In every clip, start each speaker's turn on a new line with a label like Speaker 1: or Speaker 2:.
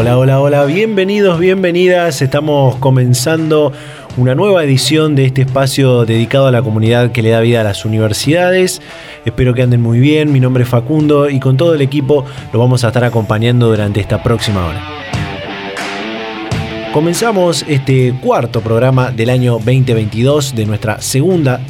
Speaker 1: Hola, hola, hola, bienvenidos, bienvenidas. Estamos comenzando una nueva edición de este espacio dedicado a la comunidad que le da vida a las universidades. Espero que anden muy bien, mi nombre es Facundo y con todo el equipo lo vamos a estar acompañando durante esta próxima hora. Comenzamos este cuarto programa del año 2022 de nuestra segunda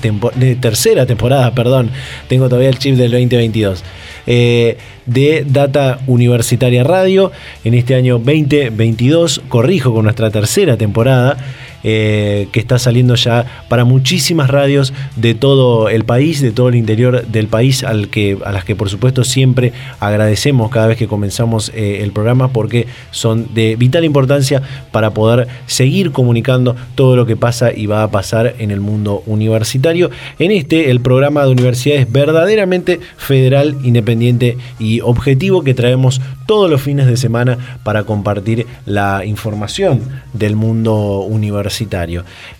Speaker 1: tercera temporada, perdón, tengo todavía el chip del 2022. Eh, de Data Universitaria Radio en este año 2022, corrijo con nuestra tercera temporada. Eh, que está saliendo ya para muchísimas radios de todo el país, de todo el interior del país, al que, a las que por supuesto siempre agradecemos cada vez que comenzamos eh, el programa porque son de vital importancia para poder seguir comunicando todo lo que pasa y va a pasar en el mundo universitario. En este, el programa de universidades verdaderamente federal, independiente y objetivo que traemos todos los fines de semana para compartir la información del mundo universitario.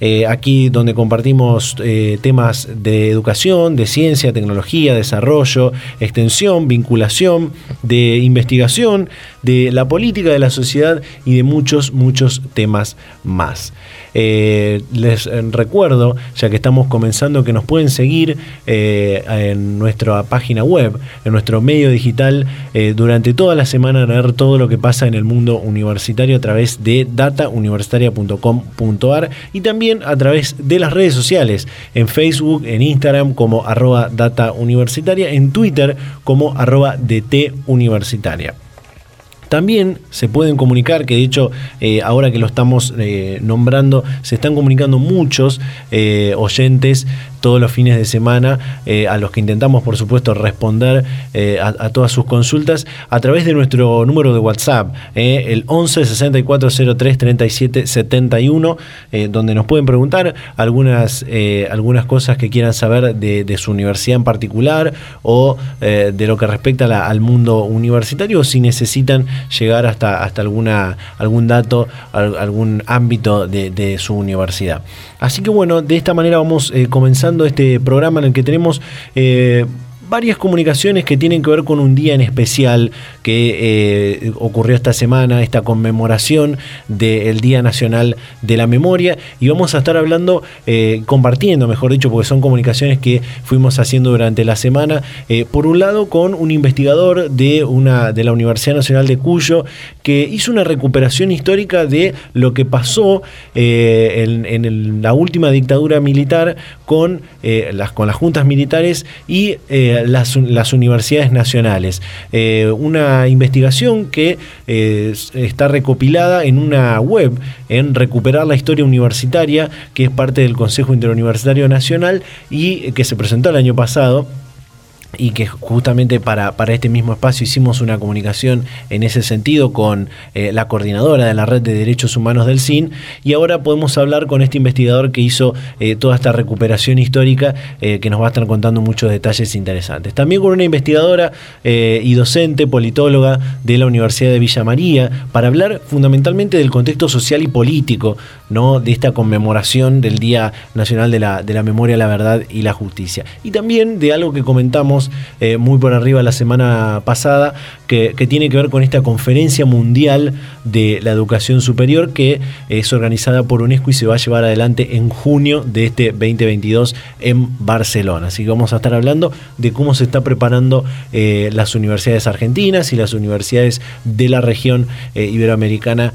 Speaker 1: Eh, aquí donde compartimos eh, temas de educación, de ciencia, tecnología, desarrollo, extensión, vinculación, de investigación, de la política de la sociedad y de muchos, muchos temas más. Eh, les recuerdo, ya que estamos comenzando, que nos pueden seguir en nuestra página web, en nuestro medio digital, durante toda la semana ver todo lo que pasa en el mundo universitario a través de datauniversitaria.com.ar y también a través de las redes sociales, en Facebook, en Instagram como arroba data universitaria, en Twitter como arroba DT universitaria. También se pueden comunicar, que de hecho eh, ahora que lo estamos eh, nombrando, se están comunicando muchos eh, oyentes todos los fines de semana, a los que intentamos por supuesto responder a, todas sus consultas a través de nuestro número de WhatsApp, el 11 64 03 37 71, donde nos pueden preguntar algunas, algunas cosas que quieran saber de, su universidad en particular o de lo que respecta al mundo universitario o si necesitan llegar hasta, hasta alguna, algún dato, algún ámbito de, su universidad. Así que bueno, de esta manera vamos eh, este programa en el que tenemos... Eh, varias comunicaciones que tienen que ver con un día en especial que eh, ocurrió esta semana, esta conmemoración del Día Nacional de la Memoria. Y vamos a estar hablando, eh, compartiendo, mejor dicho, porque son comunicaciones que fuimos haciendo durante la semana. Eh, por un lado, con un investigador de, una, de la Universidad Nacional de Cuyo que hizo una recuperación histórica de lo que pasó en, la última dictadura militar con, las, con las juntas militares y las, universidades nacionales. Eh, investigación que eh, está recopilada en una web, en Recuperar la Historia Universitaria, que es parte del Consejo Interuniversitario Nacional y que se presentó el año pasado y que justamente para, para, este mismo espacio hicimos una comunicación en ese sentido con eh, la coordinadora de la Red de Derechos Humanos del CIN y ahora podemos hablar con este investigador que hizo eh, toda esta recuperación histórica eh, que nos va a estar contando muchos detalles interesantes. También con una investigadora y docente, politóloga de la Universidad de Villa María para hablar fundamentalmente del contexto social y político ¿no? de esta conmemoración del Día Nacional de la, de la Memoria, la Verdad y la Justicia. Y también de algo que comentamos eh, muy por arriba la semana pasada, que, tiene que ver con esta conferencia mundial de la educación superior que es organizada por UNESCO y se va a llevar adelante en junio de este 2022 en Barcelona. Así que vamos a estar hablando de cómo se está preparando eh, las universidades argentinas y las universidades de la región eh, iberoamericana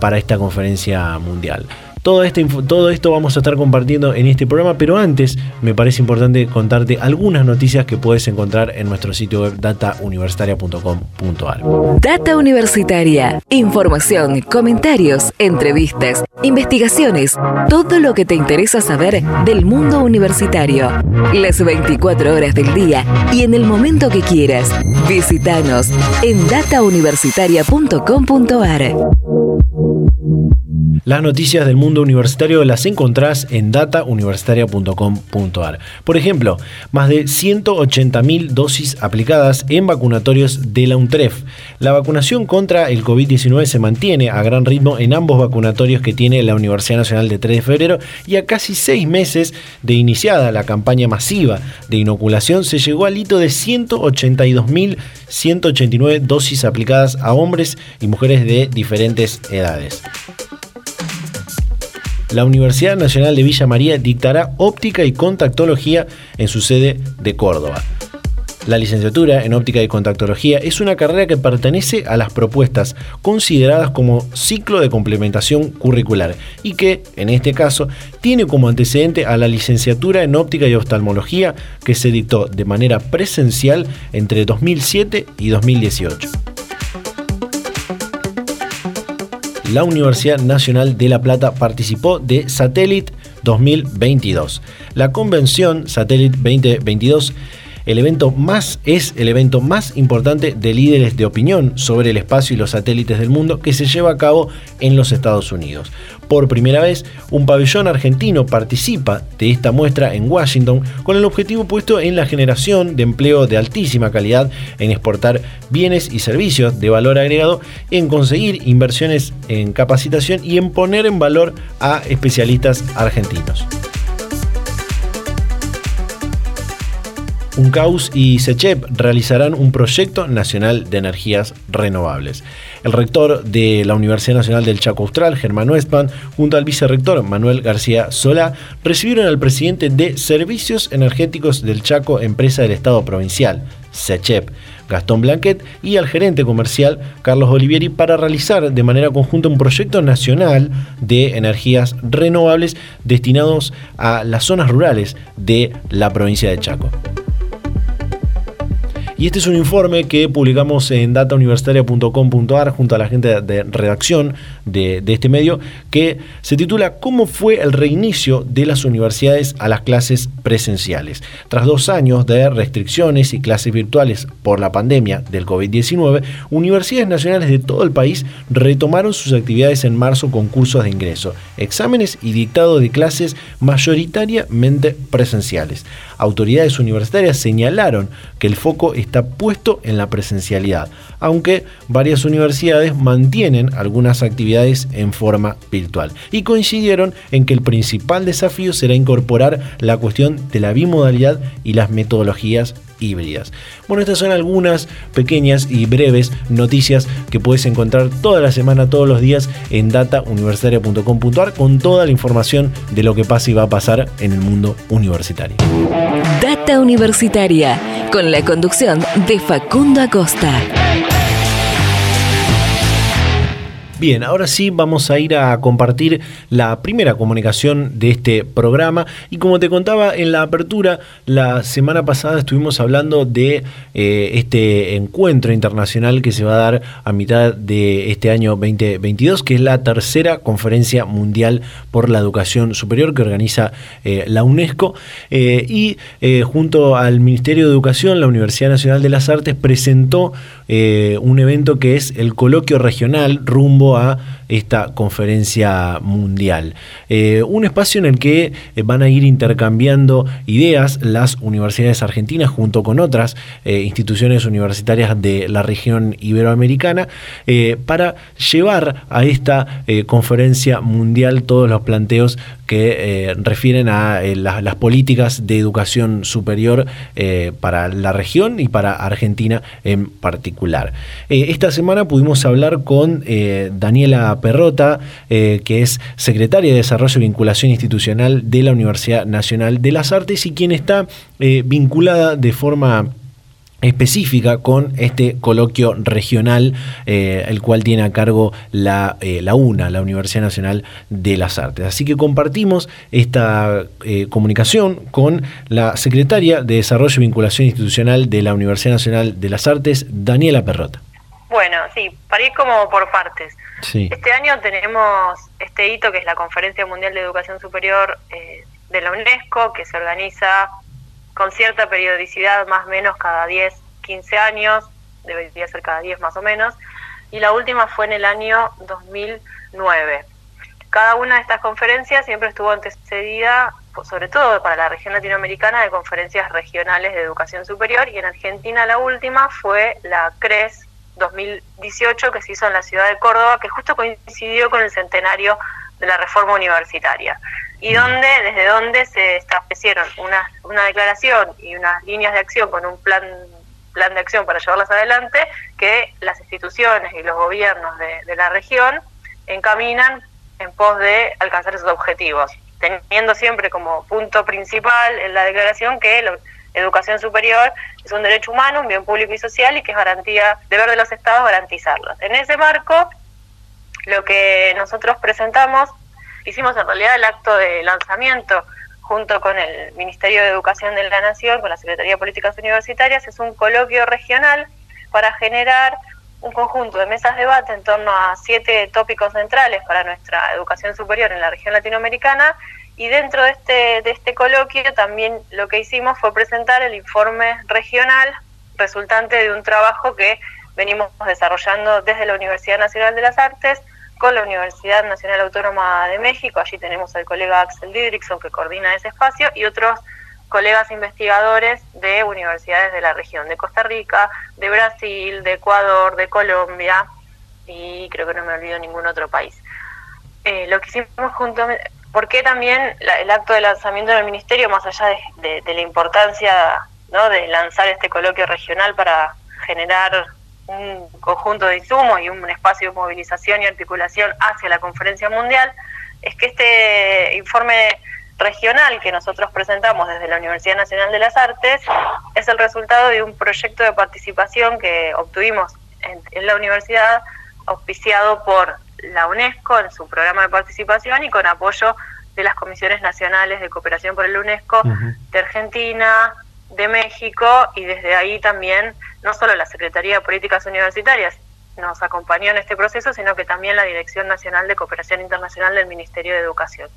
Speaker 1: para esta conferencia mundial. Todo, este, todo esto vamos a estar compartiendo en este programa, pero antes me parece importante contarte algunas noticias que puedes encontrar en nuestro sitio web datauniversitaria.com.ar.
Speaker 2: Data Universitaria. Información, comentarios, entrevistas, investigaciones, todo lo que te interesa saber del mundo universitario. Las 24 horas del día y en el momento que quieras. Visítanos en datauniversitaria.com.ar.
Speaker 1: Las noticias del mundo universitario las encontrás en datauniversitaria.com.ar. Por ejemplo, más de 180.000 dosis aplicadas en vacunatorios de la UNTREF. La vacunación contra el COVID-19 se mantiene a gran ritmo en ambos vacunatorios que tiene la Universidad Nacional de 3 de febrero y a casi seis meses de iniciada la campaña masiva de inoculación se llegó al hito de 182.189 dosis aplicadas a hombres y mujeres de diferentes edades la Universidad Nacional de Villa María dictará óptica y contactología en su sede de Córdoba. La licenciatura en óptica y contactología es una carrera que pertenece a las propuestas consideradas como ciclo de complementación curricular y que, en este caso, tiene como antecedente a la licenciatura en óptica y oftalmología que se dictó de manera presencial entre 2007 y 2018. La Universidad Nacional de La Plata participó de Satellite 2022. La convención Satellite 2022 el evento más es el evento más importante de líderes de opinión sobre el espacio y los satélites del mundo que se lleva a cabo en los Estados Unidos. Por primera vez, un pabellón argentino participa de esta muestra en Washington con el objetivo puesto en la generación de empleo de altísima calidad, en exportar bienes y servicios de valor agregado, en conseguir inversiones en capacitación y en poner en valor a especialistas argentinos. UNCAUS y SECHEP realizarán un proyecto nacional de energías renovables. El rector de la Universidad Nacional del Chaco Austral, Germán Westman, junto al vicerrector Manuel García Solá, recibieron al presidente de Servicios Energéticos del Chaco, empresa del Estado Provincial, SECHEP, Gastón Blanquet, y al gerente comercial, Carlos Olivieri, para realizar de manera conjunta un proyecto nacional de energías renovables destinados a las zonas rurales de la provincia de Chaco. Y este es un informe que publicamos en datauniversitaria.com.ar junto a la gente de redacción de, este medio, que se titula ¿Cómo fue el reinicio de las universidades a las clases presenciales? Tras dos años de restricciones y clases virtuales por la pandemia del COVID-19, universidades nacionales de todo el país retomaron sus actividades en marzo con cursos de ingreso, exámenes y dictado de clases mayoritariamente presenciales. Autoridades universitarias señalaron que el foco está puesto en la presencialidad, aunque varias universidades mantienen algunas actividades en forma virtual. Y coincidieron en que el principal desafío será incorporar la cuestión de la bimodalidad y las metodologías híbridas. Bueno, estas son algunas pequeñas y breves noticias que puedes encontrar toda la semana, todos los días en datauniversitaria.com.ar con toda la información de lo que pasa y va a pasar en el mundo universitario.
Speaker 2: Data Universitaria, con la conducción de Facundo Acosta.
Speaker 1: Bien, ahora sí vamos a ir a compartir la primera comunicación de este programa. Y como te contaba en la apertura, la semana pasada estuvimos hablando de eh, este encuentro internacional que se va a dar a mitad de este año 2022, que es la tercera conferencia mundial por la educación superior que organiza eh, la UNESCO. Eh, y junto al Ministerio de Educación, la Universidad Nacional de las Artes presentó un evento que es el coloquio regional rumbo a esta conferencia mundial. Eh, un espacio en el que eh, van a ir intercambiando ideas las universidades argentinas junto con otras eh, instituciones universitarias de la región iberoamericana para llevar a esta conferencia mundial todos los planteos que refieren a las políticas de educación superior para la región y para Argentina en particular. esta semana pudimos hablar con Daniela Perrota, eh, que es secretaria de Desarrollo y Vinculación Institucional de la Universidad Nacional de las Artes y quien está eh, vinculada de forma específica con este coloquio regional, eh, el cual tiene a cargo la, eh, la, UNA, la Universidad Nacional de las Artes. Así que compartimos esta eh, comunicación con la secretaria de Desarrollo y Vinculación Institucional de la Universidad Nacional de las Artes, Daniela Perrota.
Speaker 3: Bueno, sí, para ir como por partes. Este año tenemos este hito que es la Conferencia Mundial de Educación Superior de la UNESCO, que se organiza con cierta periodicidad, más o menos cada 10, 15 años, debería ser cada 10 más o menos, y la última fue en el año 2009. Cada una de estas conferencias siempre estuvo antecedida, pues, sobre todo para la región latinoamericana, de conferencias regionales de educación superior, y en Argentina la última fue la CRES 2018 que se hizo en la ciudad de Córdoba, que justo coincidió con el centenario de la reforma universitaria y donde, desde donde se establecieron una, una declaración y unas líneas de acción con un plan plan de acción para llevarlas adelante que las instituciones y los gobiernos de, la región encaminan en pos de alcanzar esos objetivos, teniendo siempre como punto principal en la declaración que la educación superior es un derecho humano, un bien público y social y que es garantía, deber de los estados garantizarlo. En ese marco, lo que nosotros presentamos hicimos en realidad el acto de lanzamiento junto con el Ministerio de Educación de la Nación, con la Secretaría de Políticas Universitarias, es un coloquio regional para generar un conjunto de mesas de debate en torno a siete tópicos centrales para nuestra educación superior en la región latinoamericana y dentro de este, de este coloquio también lo que hicimos fue presentar el informe regional resultante de un trabajo que venimos desarrollando desde la Universidad Nacional de las Artes con la Universidad Nacional Autónoma de México, allí tenemos al colega Axel Didrikson que coordina ese espacio y otros colegas investigadores de universidades de la región, de Costa Rica, de Brasil, de Ecuador, de Colombia y creo que no me olvido ningún otro país. Eh, lo que hicimos junto, ¿por qué también el acto de lanzamiento del ministerio, más allá de, de la importancia ¿no? de lanzar este coloquio regional para generar un conjunto de insumos y un espacio de movilización y articulación hacia la conferencia mundial, es que este informe regional que nosotros presentamos desde la Universidad Nacional de las Artes es el resultado de un proyecto de participación que obtuvimos en, la universidad, auspiciado por la UNESCO en su programa de participación y con apoyo de las comisiones nacionales de cooperación por el UNESCO de Argentina, de México y desde ahí también no solo la Secretaría de Políticas Universitarias nos acompañó en este proceso, sino que también la Dirección Nacional de Cooperación Internacional del Ministerio de Educación.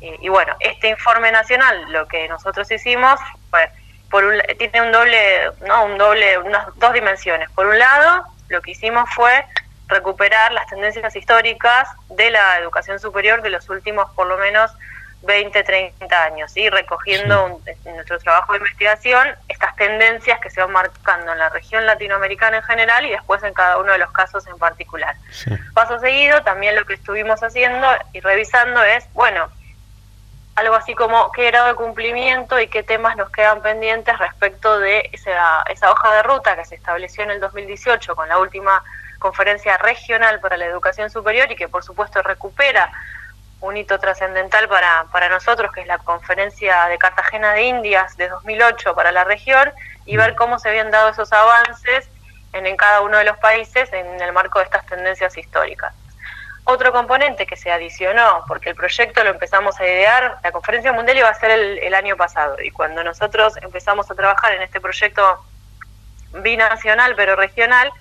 Speaker 3: y, bueno, este informe nacional, lo que nosotros hicimos, pues, por un, tiene un doble, no, un doble, unas dos dimensiones. Por un lado, lo que hicimos fue recuperar las tendencias históricas de la educación superior de los últimos, por lo menos, 20, 30 años, y recogiendo en nuestro trabajo de investigación estas tendencias que se van marcando en la región latinoamericana en general y después en cada uno de los casos en particular. Paso seguido, también lo que estuvimos haciendo y revisando es, bueno, algo así como qué grado de cumplimiento y qué temas nos quedan pendientes respecto de esa, esa hoja de ruta que se estableció en el 2018 con la última conferencia regional para la educación superior y que por supuesto recupera un hito trascendental para, para nosotros, que es la conferencia de Cartagena de Indias de 2008 para la región, y ver cómo se habían dado esos avances en, en cada uno de los países en el marco de estas tendencias históricas. Otro componente que se adicionó, porque el proyecto lo empezamos a idear, la conferencia mundial iba a ser el, el año pasado, y cuando nosotros empezamos a trabajar en este proyecto binacional pero regional,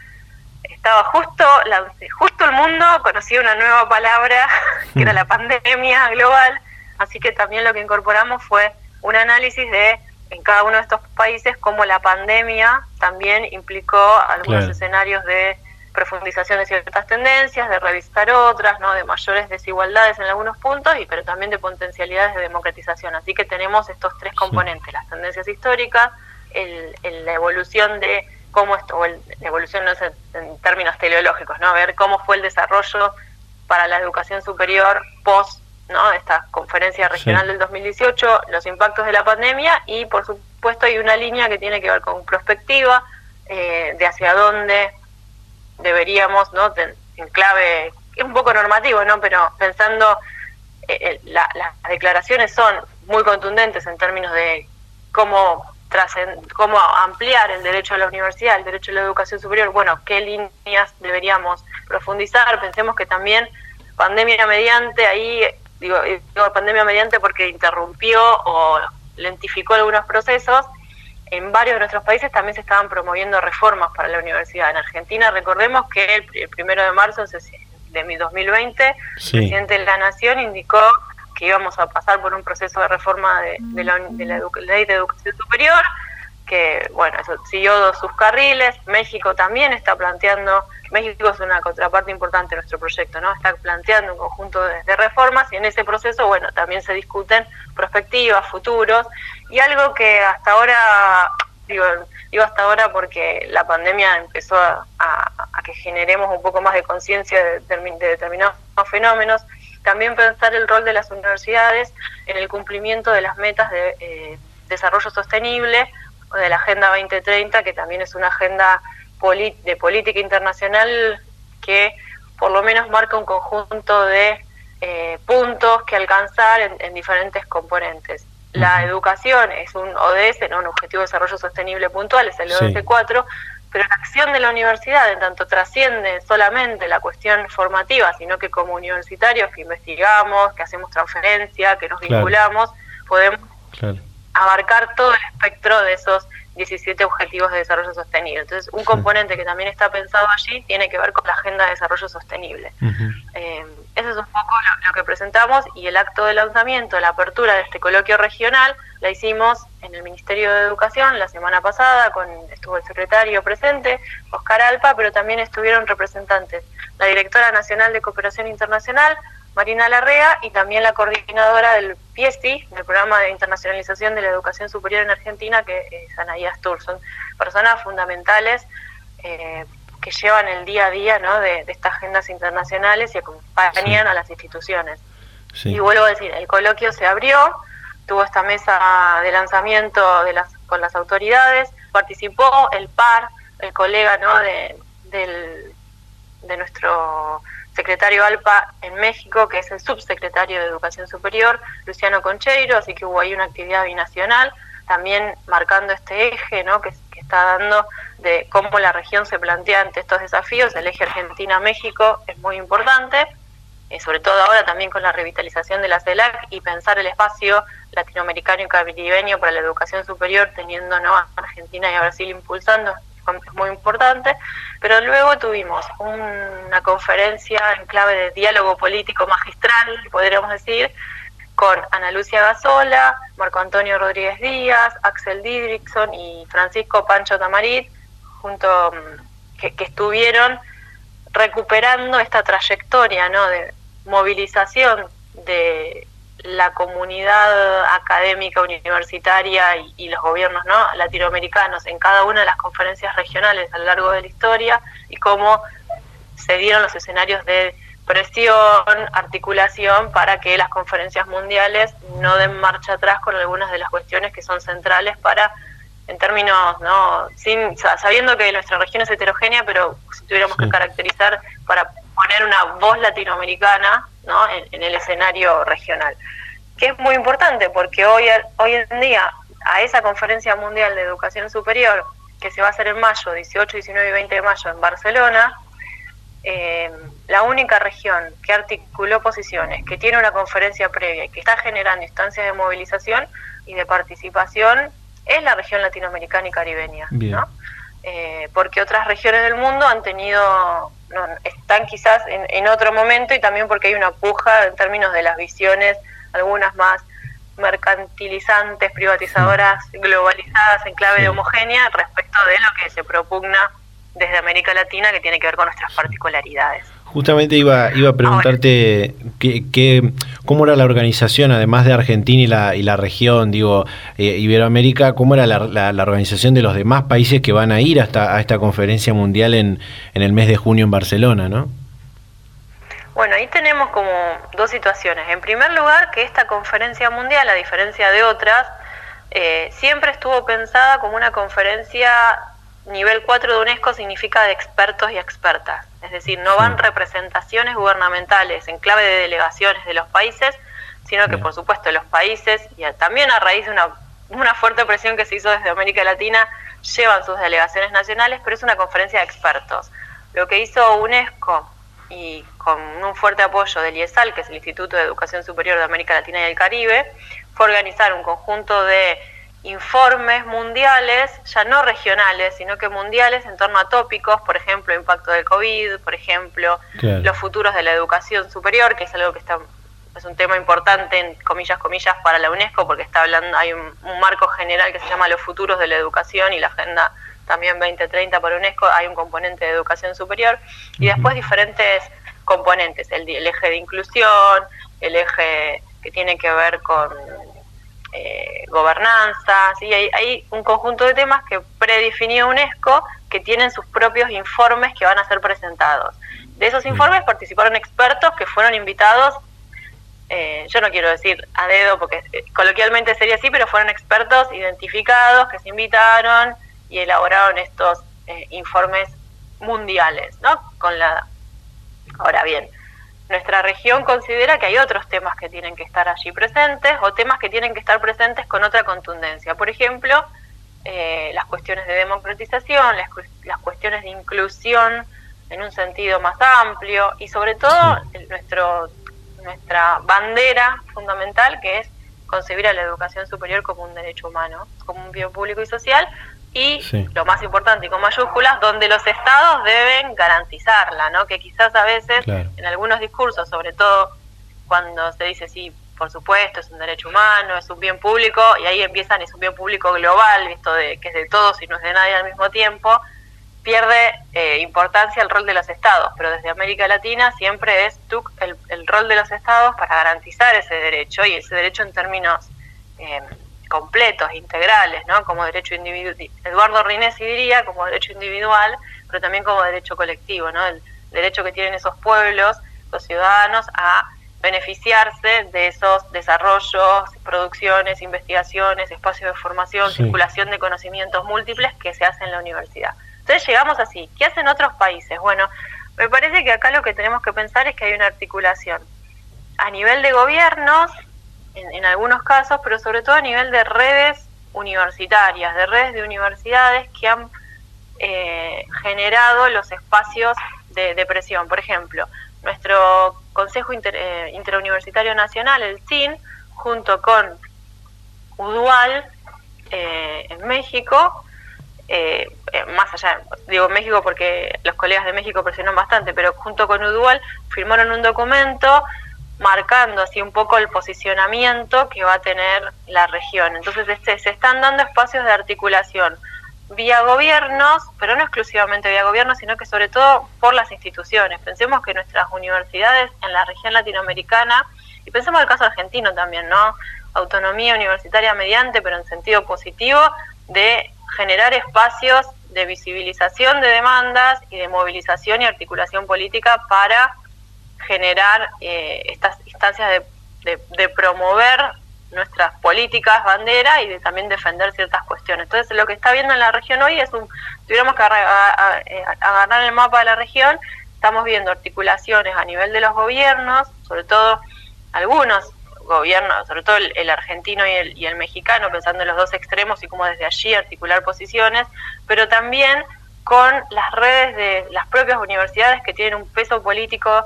Speaker 3: estaba justo, la, justo el mundo conocía una nueva palabra, que era la pandemia global, así que también lo que incorporamos fue un análisis de en cada uno de estos países cómo la pandemia también implicó algunos escenarios de profundización de ciertas tendencias, de revisar otras, ¿no? de mayores desigualdades en algunos puntos, y pero también de potencialidades de democratización. Así que tenemos estos tres componentes, las tendencias históricas, el, la evolución de cómo esto, o la evolución no sé, en términos teleológicos, ¿no? ver cómo fue el desarrollo para la educación superior post ¿no? esta conferencia regional del 2018, los impactos de la pandemia y por supuesto hay una línea que tiene que ver con prospectiva eh, de hacia dónde deberíamos, ¿no? en clave, es un poco normativo, ¿no? pero pensando, eh, eh, las declaraciones son muy contundentes en términos de cómo cómo ampliar el derecho a la universidad, el derecho a la educación superior, bueno, qué líneas deberíamos profundizar. Pensemos que también pandemia mediante, ahí digo, digo pandemia mediante porque interrumpió o lentificó algunos procesos. En varios de nuestros países también se estaban promoviendo reformas para la universidad. En Argentina, recordemos que el, primero de marzo de 2020, el presidente de la Nación indicó íbamos a pasar por un proceso de reforma de, la, ley de educación superior, que bueno, eso siguió sus carriles, México también está planteando, México es una contraparte importante de nuestro proyecto, ¿no? Está planteando un conjunto de, reformas y en ese proceso, bueno, también se discuten perspectivas, futuros, y algo que hasta ahora, digo, digo hasta ahora porque la pandemia empezó a, que generemos un poco más de conciencia de, de determinados fenómenos, también pensar el rol de las universidades en el cumplimiento de las metas de eh, desarrollo sostenible o de la Agenda 2030, que también es una agenda de política internacional que por lo menos marca un conjunto de eh, puntos que alcanzar en, diferentes componentes. La educación es un ODS, ¿no? un Objetivo de Desarrollo Sostenible puntual, es el ODS 4, pero la acción de la universidad en tanto trasciende solamente la cuestión formativa, sino que como universitarios que investigamos, que hacemos transferencia, que nos vinculamos, podemos abarcar todo el espectro de esos 17 Objetivos de Desarrollo Sostenible. Entonces, un componente que también está pensado allí tiene que ver con la Agenda de Desarrollo Sostenible. Eh, eso es un poco lo, que presentamos y el acto de lanzamiento, la apertura de este coloquio regional, la hicimos en el Ministerio de Educación la semana pasada, con estuvo el secretario presente, Oscar Alpa, pero también estuvieron representantes, la directora nacional de Cooperación Internacional, Marina Larrea, y también la coordinadora del PIESTI, del Programa de Internacionalización de la Educación Superior en Argentina, que es Anaías Stur. Son personas fundamentales eh, que llevan el día a día ¿no? de, estas agendas internacionales y acompañan a las instituciones. Y vuelvo a decir, el coloquio se abrió, tuvo esta mesa de lanzamiento de las, con las autoridades, participó el par, el colega ¿no? de, del, de nuestro secretario ALPA en México, que es el subsecretario de Educación Superior, Luciano Concheiro, así que hubo ahí una actividad binacional, también marcando este eje que, está dando de cómo la región se plantea ante estos desafíos, el eje Argentina-México es muy importante, eh, sobre todo ahora también con la revitalización de la CELAC y pensar el espacio latinoamericano y caribeño para la educación superior, teniendo a Argentina y a Brasil impulsando es muy importante, pero luego tuvimos una conferencia en clave de diálogo político magistral, podríamos decir, con Ana Lucia Gasola, Marco Antonio Rodríguez Díaz, Axel Didrikson y Francisco Pancho Tamarit, junto mm, que, estuvieron recuperando esta trayectoria de movilización de la comunidad académica universitaria y, los gobiernos ¿no? latinoamericanos en cada una de las conferencias regionales a lo largo de la historia y cómo se dieron los escenarios de presión, articulación para que las conferencias mundiales no den marcha atrás con algunas de las cuestiones que son centrales para en términos, ¿no? Sin, sabiendo que nuestra región es heterogénea, pero si tuviéramos que caracterizar para poner una voz latinoamericana ¿no? en, el escenario regional. Que es muy importante porque hoy, hoy en día a esa conferencia mundial de educación superior que se va a hacer en mayo, 18, 19 y 20 de mayo en Barcelona, eh, la única región que articuló posiciones, que tiene una conferencia previa y que está generando instancias de movilización y de participación es la región latinoamericana y caribeña, ¿no? Eh, porque otras regiones del mundo han tenido, están quizás en, otro momento y también porque hay una puja en términos de las visiones, algunas más mercantilizantes, privatizadoras, globalizadas en clave de homogénea respecto de lo que se propugna desde América Latina que tiene que ver con nuestras particularidades.
Speaker 1: Justamente iba, iba a preguntarte qué, cómo era la organización, además de Argentina y la, y la región, digo, eh, Iberoamérica, cómo era la, la, organización de los demás países que van a ir hasta a esta conferencia mundial en, en el mes de junio en Barcelona, ¿no?
Speaker 3: Bueno, ahí tenemos como dos situaciones. En primer lugar, que esta conferencia mundial, a diferencia de otras, eh, siempre estuvo pensada como una conferencia nivel 4 de UNESCO significa de expertos y expertas, es decir, no van representaciones gubernamentales en clave de delegaciones de los países, sino que por supuesto los países, y también a raíz de una una fuerte presión que se hizo desde América Latina, llevan sus delegaciones nacionales, pero es una conferencia de expertos. Lo que hizo UNESCO y con un fuerte apoyo del IESAL, que es el Instituto de Educación Superior de América Latina y el Caribe, fue organizar un conjunto de informes mundiales, ya no regionales, sino que mundiales en torno a tópicos, por ejemplo, impacto del COVID, por ejemplo, los futuros de la educación superior, que es algo que está es un tema importante en comillas comillas para la UNESCO porque está hablando hay un, marco general que se llama los futuros de la educación y la agenda también 2030 para UNESCO hay un componente de educación superior y después diferentes componentes el, eje de inclusión el eje que tiene que ver con eh, gobernanza ¿sí? hay, hay un conjunto de temas que predefinió UNESCO que tienen sus propios informes que van a ser presentados de esos informes participaron expertos que fueron invitados eh, yo no quiero decir a dedo porque eh, coloquialmente sería así, pero fueron expertos identificados que se invitaron y elaboraron estos eh, informes mundiales, ¿no? Con la ahora bien, nuestra región considera que hay otros temas que tienen que estar allí presentes o temas que tienen que estar presentes con otra contundencia. Por ejemplo, las cuestiones de democratización, las, las, cuestiones de inclusión en un sentido más amplio y sobre todo nuestro nuestra bandera fundamental, que es concebir a la educación superior como un derecho humano, como un bien público y social, y lo más importante y con mayúsculas, donde los estados deben garantizarla, ¿no? Que quizás a veces en algunos discursos, sobre todo cuando se dice sí, por supuesto, es un derecho humano, es un bien público, y ahí empiezan, es un bien público global, visto de que es de todos y no es de nadie al mismo tiempo, pierde eh, importancia el rol de los estados, pero desde América Latina siempre es el, el, rol de los estados para garantizar ese derecho y ese derecho en términos em, completos, integrales, ¿no? Como derecho individual, Eduardo Rinesi diría como derecho individual, pero también como derecho colectivo, ¿no? El derecho que tienen esos pueblos, los ciudadanos, a beneficiarse de esos desarrollos, producciones, investigaciones, espacios de formación, circulación de conocimientos múltiples que se hacen en la universidad. Entonces llegamos así. ¿Qué hacen otros países? Bueno, me parece que acá lo que tenemos que pensar es que hay una articulación a nivel de gobiernos, en, algunos casos, pero sobre todo a nivel de redes universitarias, de redes de universidades que han eh, generado los espacios de, presión. Por ejemplo, nuestro Consejo eh, Interuniversitario Nacional, el CIN, junto con UDUAL eh, en México, eh, eh, más allá, digo México porque los colegas de México presionan bastante, pero junto con Udual firmaron un documento marcando así un poco el posicionamiento que va a tener la región. Entonces este, se están dando espacios de articulación vía gobiernos, pero no exclusivamente vía gobiernos, sino que sobre todo por las instituciones. Pensemos que nuestras universidades en la región latinoamericana, y pensemos el caso argentino también, ¿no? Autonomía universitaria mediante, pero en sentido positivo, de generar espacios de visibilización de demandas y de movilización y articulación política para generar eh, estas instancias de, de, promover nuestras políticas bandera y de también defender ciertas cuestiones. Entonces, lo que está viendo en la región hoy es un, tuviéramos que eh, agarrar el mapa de la región, estamos viendo articulaciones a nivel de los gobiernos, sobre todo algunos gobierno, sobre todo el, argentino y el, y el, mexicano, pensando en los dos extremos y cómo desde allí articular posiciones, pero también con las redes de las propias universidades que tienen un peso político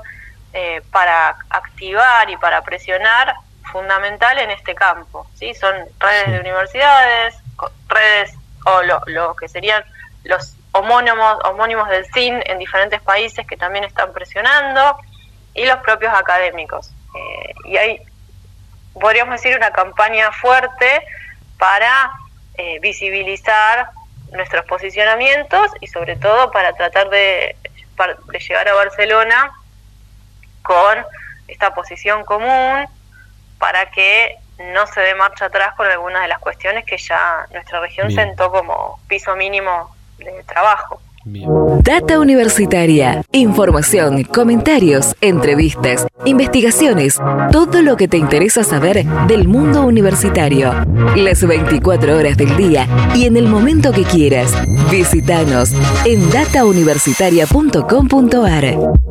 Speaker 3: eh, para activar y para presionar fundamental en este campo. ¿sí? Son redes de universidades, redes o lo, que serían los homónimos, homónimos del CIN en diferentes países que también están presionando y los propios académicos. Eh, y hay podríamos decir, una campaña fuerte para eh, visibilizar nuestros posicionamientos y sobre todo para tratar de, de llegar a Barcelona con esta posición común para que no se dé marcha atrás con algunas de las cuestiones que ya nuestra región sentó como piso mínimo de trabajo.
Speaker 2: Data Universitaria. Información, comentarios, entrevistas, investigaciones, todo lo que te interesa saber del mundo universitario. Las 24 horas del día y en el momento que quieras. Visítanos en datauniversitaria.com.ar.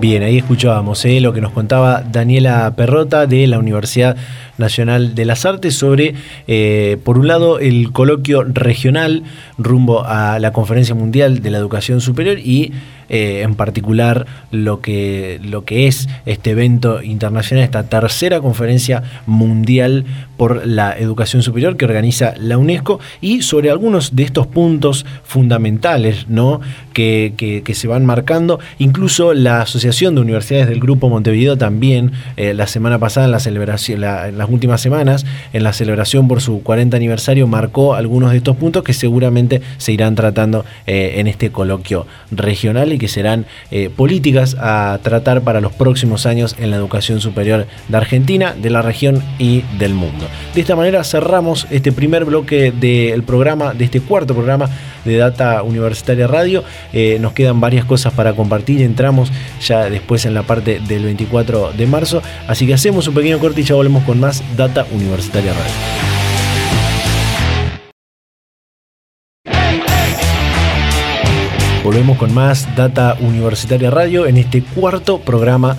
Speaker 1: Bien, ahí escuchábamos ¿eh? lo que nos contaba Daniela Perrota de la Universidad Nacional de las Artes sobre, eh, por un lado, el coloquio regional rumbo a la Conferencia Mundial de la Educación Superior y eh, en particular lo que, lo que es este evento internacional, esta tercera conferencia mundial por la educación superior que organiza la UNESCO y sobre algunos de estos puntos fundamentales ¿no? que, que, se van marcando. Incluso la Asociación de Universidades del Grupo Montevideo también eh, la semana pasada en la celebración, en las últimas semanas, en la celebración por su 40 aniversario, marcó algunos de estos puntos que seguramente se irán tratando eh, en este coloquio regional que serán eh, políticas a tratar para los próximos años en la educación superior de Argentina, de la región y del mundo. De esta manera cerramos este primer bloque del programa, de este cuarto programa de Data Universitaria Radio. Eh, nos quedan varias cosas para compartir. Entramos ya después en la parte del 24 de marzo. Así que hacemos un pequeño corte y ya volvemos con más Data Universitaria Radio. Volvemos con más Data Universitaria Radio en este cuarto programa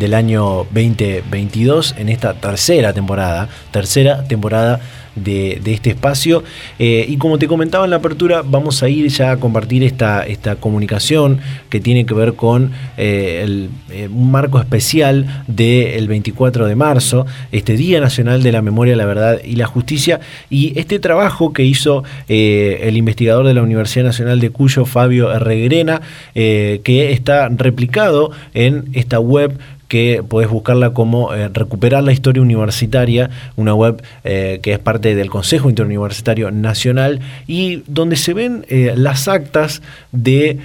Speaker 1: del año 2022, en esta tercera temporada, tercera temporada de, este espacio. Eh, y como te comentaba en la apertura, vamos a ir ya a compartir esta, esta comunicación que tiene que ver con eh, eh, un marco especial del 24 de marzo, este Día Nacional de la Memoria, la Verdad y la Justicia, y este trabajo que hizo el investigador de la Universidad Nacional de Cuyo, Fabio Herregrena, que está replicado en esta web que podés buscarla como Recuperar la Historia Universitaria, una web que es parte del Consejo Interuniversitario Nacional y donde se ven eh, las actas de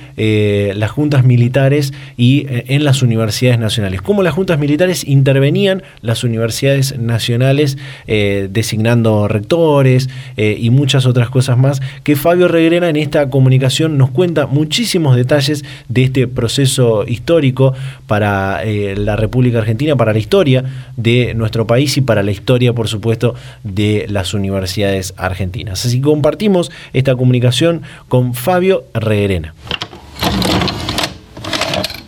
Speaker 1: las juntas militares y en las universidades nacionales. Cómo las juntas militares intervenían las universidades nacionales designando rectores y muchas otras cosas más que Fabio Regrena en esta comunicación nos cuenta muchísimos detalles de este proceso histórico para la República Argentina, para la historia de nuestro país y para la historia, por supuesto, de universidades argentinas. Así que compartimos esta comunicación con Fabio Reguerena.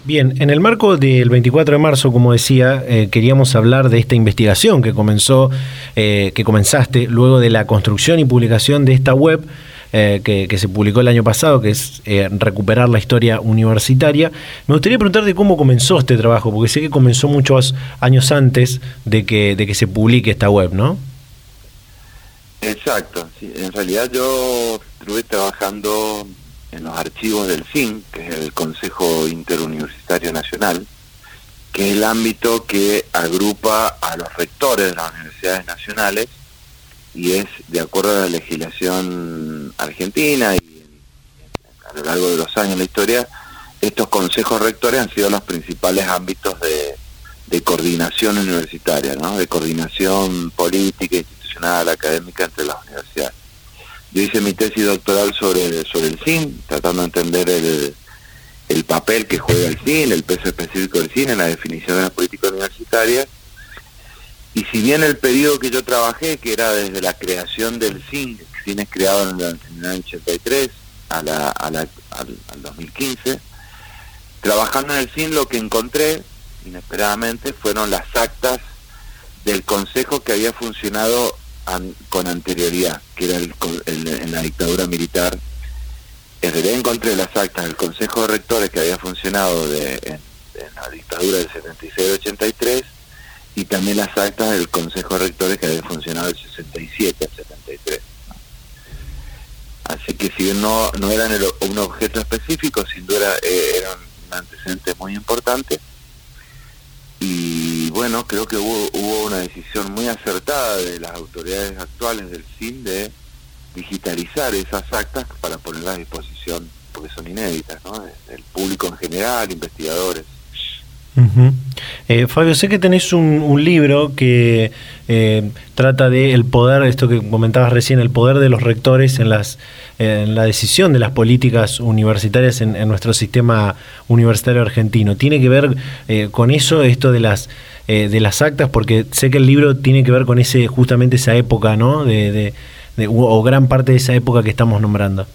Speaker 1: Bien, en el marco del 24 de marzo, como decía, eh, queríamos hablar de esta investigación que comenzó, eh, que comenzaste luego de la construcción y publicación de esta web eh, que, se publicó el año pasado, que es recuperar la historia universitaria. Me gustaría preguntarte cómo comenzó este trabajo, porque sé que comenzó muchos años antes de que, de que se publique esta web, ¿no?
Speaker 4: Exacto, en realidad yo estuve trabajando en los archivos del CIN, que es el Consejo Interuniversitario Nacional, que es el ámbito que agrupa a los rectores de las universidades nacionales y es de acuerdo a la legislación argentina y a lo largo de los años en la historia, estos consejos rectores han sido los principales ámbitos de, coordinación universitaria, ¿no? de coordinación política, institucional, académica entre las universidades. Yo hice mi tesis doctoral sobre, sobre el CIN, tratando de entender el, el papel que juega el CIN, el peso específico del CIN en la definición de la política universitaria y si bien el periodo que yo trabajé, que era desde la creación del CIN, el CIN es creado en, el año 83 a la, al, 2015, trabajando en el CIN lo que encontré inesperadamente fueron las actas del consejo que había funcionado con anterioridad, que era el, en la dictadura militar. En realidad encontré las actas del consejo de rectores que había funcionado de, en, la dictadura del 76-83 y también las actas del Consejo de Rectores que había funcionado del 67 al 73. Así que si no, no eran un objeto específico, sin duda eh, eran un antecedente muy importante. Y bueno, creo que hubo, una decisión muy acertada de las autoridades actuales del CIN de digitalizar esas actas para ponerlas a disposición, porque son inéditas, ¿no? del público en general, investigadores.
Speaker 1: Eh, Fabio, sé que tenés un, libro que eh, trata de el poder, esto que comentabas recién, el poder de los rectores en las en la decisión de las políticas universitarias en, nuestro sistema universitario argentino. ¿Tiene que ver eh, con eso, esto de las de las actas? Porque sé que el libro tiene que ver con ese justamente esa época, ¿no? De, o gran parte de esa época que estamos nombrando.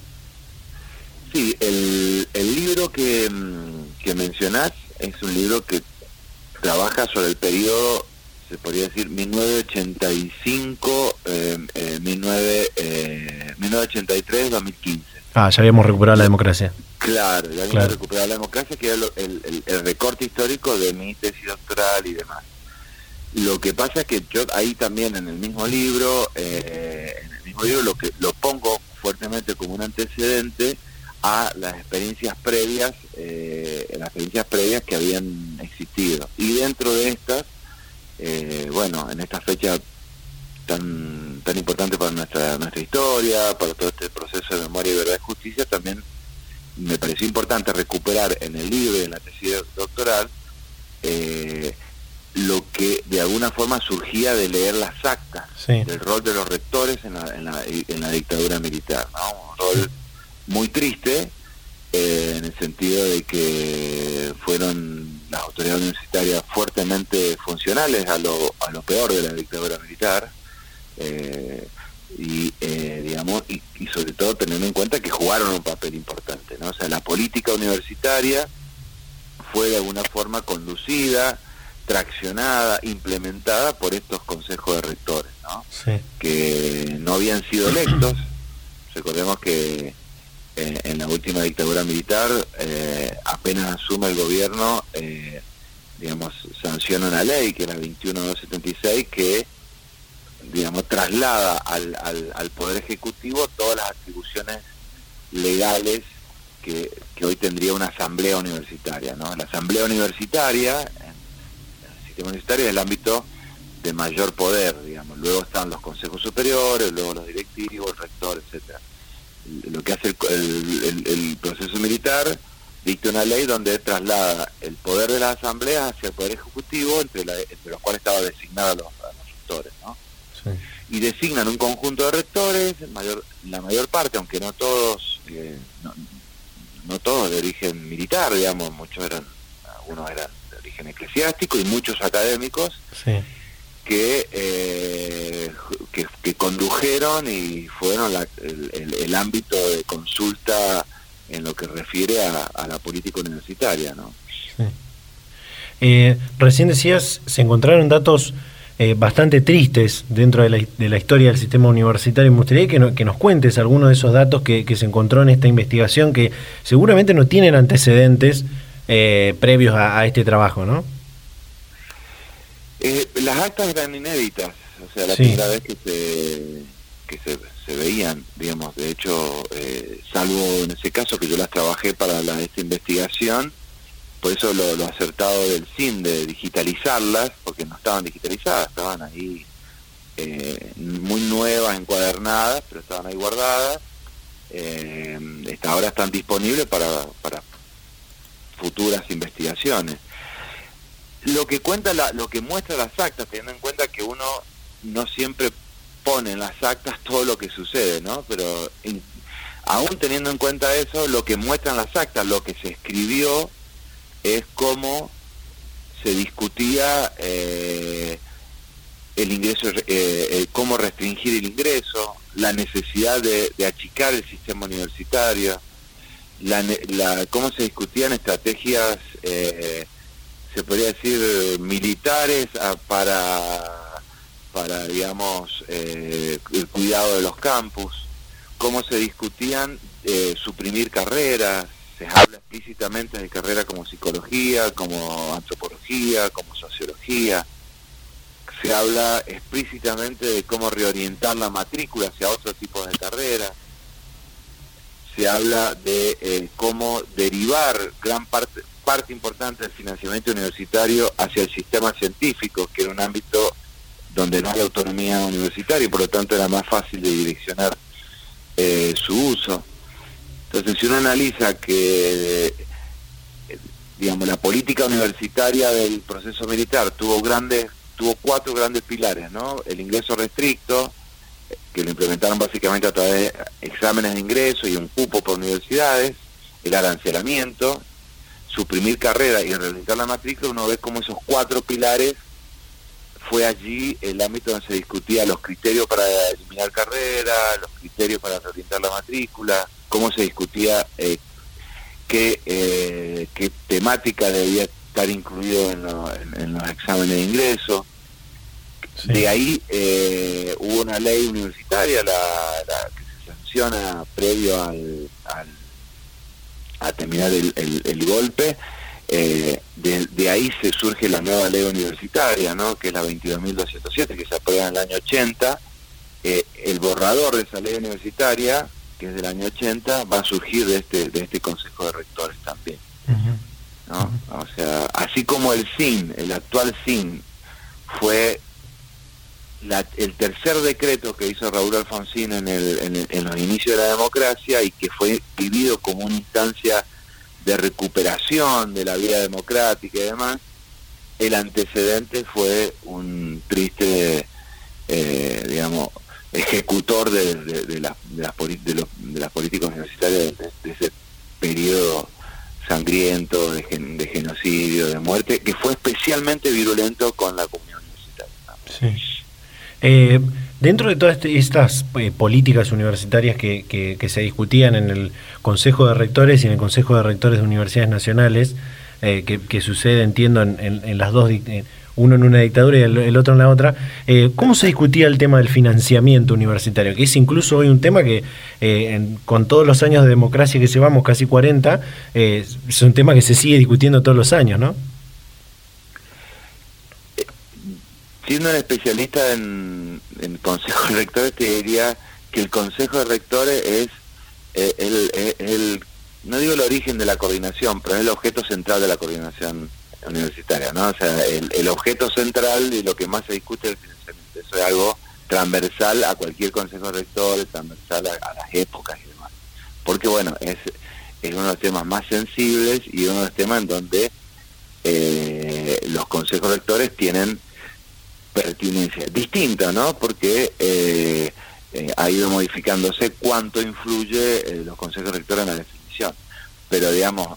Speaker 4: Sí, el, libro que, que mencionás es un libro que trabaja sobre el periodo, se podría decir, 1985, eh, 1983, 2015.
Speaker 1: Ah, ya habíamos recuperado la democracia.
Speaker 4: Claro, ya habíamos recuperado la democracia, que era el, el, recorte histórico de mi tesis doctoral y demás. Lo que pasa es que yo ahí también en el mismo libro, eh, en el mismo libro lo que lo pongo fuertemente como un antecedente a las experiencias previas, eh, las experiencias previas que habían existido. Y dentro de estas, eh, bueno, en esta fecha tan tan importante para nuestra nuestra historia, para todo este proceso de memoria y verdad y justicia, también me pareció importante recuperar en el libro y en la tesis doctoral eh, lo que de alguna forma surgía de leer las actas del rol de los rectores en la, en la, en la dictadura militar, ¿no? un rol muy triste eh, en el sentido de que fueron las autoridades universitarias fuertemente funcionales a lo, a lo peor de la dictadura militar eh, y eh, digamos y, sobre todo teniendo en cuenta que jugaron un papel importante no o sea la política universitaria fue de alguna forma conducida traccionada implementada por estos consejos de rectores ¿no? que no habían sido electos. Recordemos que la última dictadura militar, eh, apenas asume el gobierno, eh, digamos, sanciona una ley, que era 21276, que, digamos, traslada al, al, Poder Ejecutivo todas las atribuciones legales que, que, hoy tendría una asamblea universitaria, ¿no? La asamblea universitaria, el sistema universitario, es el ámbito de mayor poder, digamos. Luego están los consejos superiores, luego los directivos, el rector, etcétera lo que hace el, proceso militar, dicta una ley donde traslada el poder de la asamblea hacia el poder ejecutivo, entre, los cuales estaba designada los, los rectores, ¿no? Y designan un conjunto de rectores, mayor, la mayor parte, aunque no todos, eh, no, todos de origen militar, digamos, muchos eran, algunos eran de origen eclesiástico y muchos académicos, que, eh, que, condujeron y fueron el, ámbito de consulta en lo que refiere a, la política universitaria. ¿no?
Speaker 1: Eh, recién decías, se encontraron datos eh, bastante tristes dentro de la, la, historia del sistema universitario. Me gustaría que, que nos cuentes algunos de esos datos que, que, se encontró en esta investigación que seguramente no tienen antecedentes previos a, a este trabajo, ¿no?
Speaker 4: Eh, las actas eran inéditas, o sea, la primera vez que se que se, veían, digamos, de hecho, eh, salvo en ese caso que yo las trabajé para la, esta investigación, por eso lo, acertado del CIN de digitalizarlas, porque no estaban digitalizadas, estaban ahí eh, muy nuevas, encuadernadas, pero estaban ahí guardadas. Eh, ahora están disponibles para, para futuras investigaciones lo que cuenta la, lo que muestra las actas teniendo en cuenta que uno no siempre pone en las actas todo lo que sucede no pero aún teniendo en cuenta eso lo que muestran las actas lo que se escribió es cómo se discutía eh, el ingreso eh, cómo restringir el ingreso la necesidad de, achicar el sistema universitario la, la, cómo se discutían estrategias eh, se podría decir, militares ah, para, para digamos, eh, el cuidado de los campus, cómo se discutían eh, suprimir carreras, se habla explícitamente de carreras como psicología, como antropología, como sociología, se habla explícitamente de cómo reorientar la matrícula hacia otro tipo de carreras, se habla de eh, cómo derivar gran parte, parte importante del financiamiento universitario hacia el sistema científico, que era un ámbito donde no hay autonomía universitaria y por lo tanto era más fácil de direccionar eh, su uso. Entonces, si uno analiza que, digamos, la política universitaria del proceso militar tuvo grandes, tuvo cuatro grandes pilares, ¿no? El ingreso restricto, que lo implementaron básicamente a través de exámenes de ingreso y un cupo por universidades, el arancelamiento, suprimir carrera y realizar la matrícula, uno ve como esos cuatro pilares fue allí el ámbito donde se discutía los criterios para eliminar carrera, los criterios para reorientar la matrícula, cómo se discutía eh, qué, eh, qué temática debía estar incluido en, los exámenes de ingreso. De ahí eh, hubo una ley universitaria la, que se sanciona previo al, a terminar el, golpe. Eh, de, ahí se surge la nueva ley universitaria, ¿no? que es la 22.207, que se aprueba en el año 80. Eh, el borrador de esa ley universitaria, que es del año 80, va a surgir de este, de este Consejo de Rectores también. ¿no? O sea, así como el SIN, el actual SIN, fue el tercer decreto que hizo Raúl Alfonsín en, el, en, los inicios de la democracia y que fue vivido como una instancia de recuperación de la vida democrática y demás, el antecedente fue un triste, eh, digamos, ejecutor de, de, de, las, de, las políticas universitarias de, ese periodo sangriento, de, genocidio, de muerte, que fue especialmente virulento con la comunidad universitaria.
Speaker 1: Eh, dentro de todas estas eh, políticas universitarias que, que, se discutían en el Consejo de Rectores y en el Consejo de Rectores de Universidades Nacionales, eh, que, sucede, entiendo, en, en, las dos, uno en una dictadura y el, otro en la otra, ¿cómo se discutía el tema del financiamiento universitario? Que es incluso hoy un tema que, con todos los años de democracia que llevamos, casi 40, es un tema que se sigue discutiendo todos los años, ¿no?
Speaker 4: Siendo un especialista en, en Consejo de Rectores, te diría que el Consejo de Rectores es eh, el, el, no digo el origen de la coordinación, pero es el objeto central de la coordinación universitaria, ¿no? O sea, el, objeto central y lo que más se discute es el financiamiento. Eso es algo transversal a cualquier Consejo de Rectores, transversal a, las épocas y demás. Porque, bueno, es, es uno de los temas más sensibles y uno de los temas en donde eh, los consejos rectores tienen pertinencia. Distinta, ¿no? Porque eh, eh, ha ido modificándose cuánto influye eh, los consejos rectores en la definición. Pero, digamos,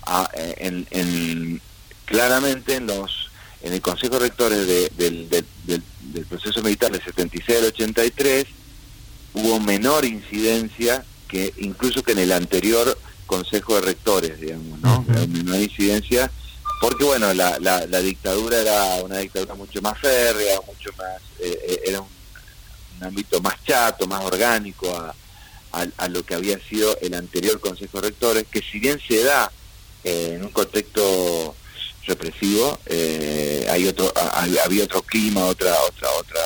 Speaker 4: en, claramente en los en el Consejo Rectores del, del, proceso militar del 76 al 83 hubo menor incidencia que incluso que en el anterior Consejo de Rectores, digamos, ¿no? Menor incidencia porque bueno, la, la, dictadura era una dictadura mucho más férrea, mucho más, eh, eh, era un, ámbito más chato, más orgánico a, a, lo que había sido el anterior Consejo de Rectores, que si bien se da eh, en un contexto represivo, hay otro, había otro clima, otra, otra, otra,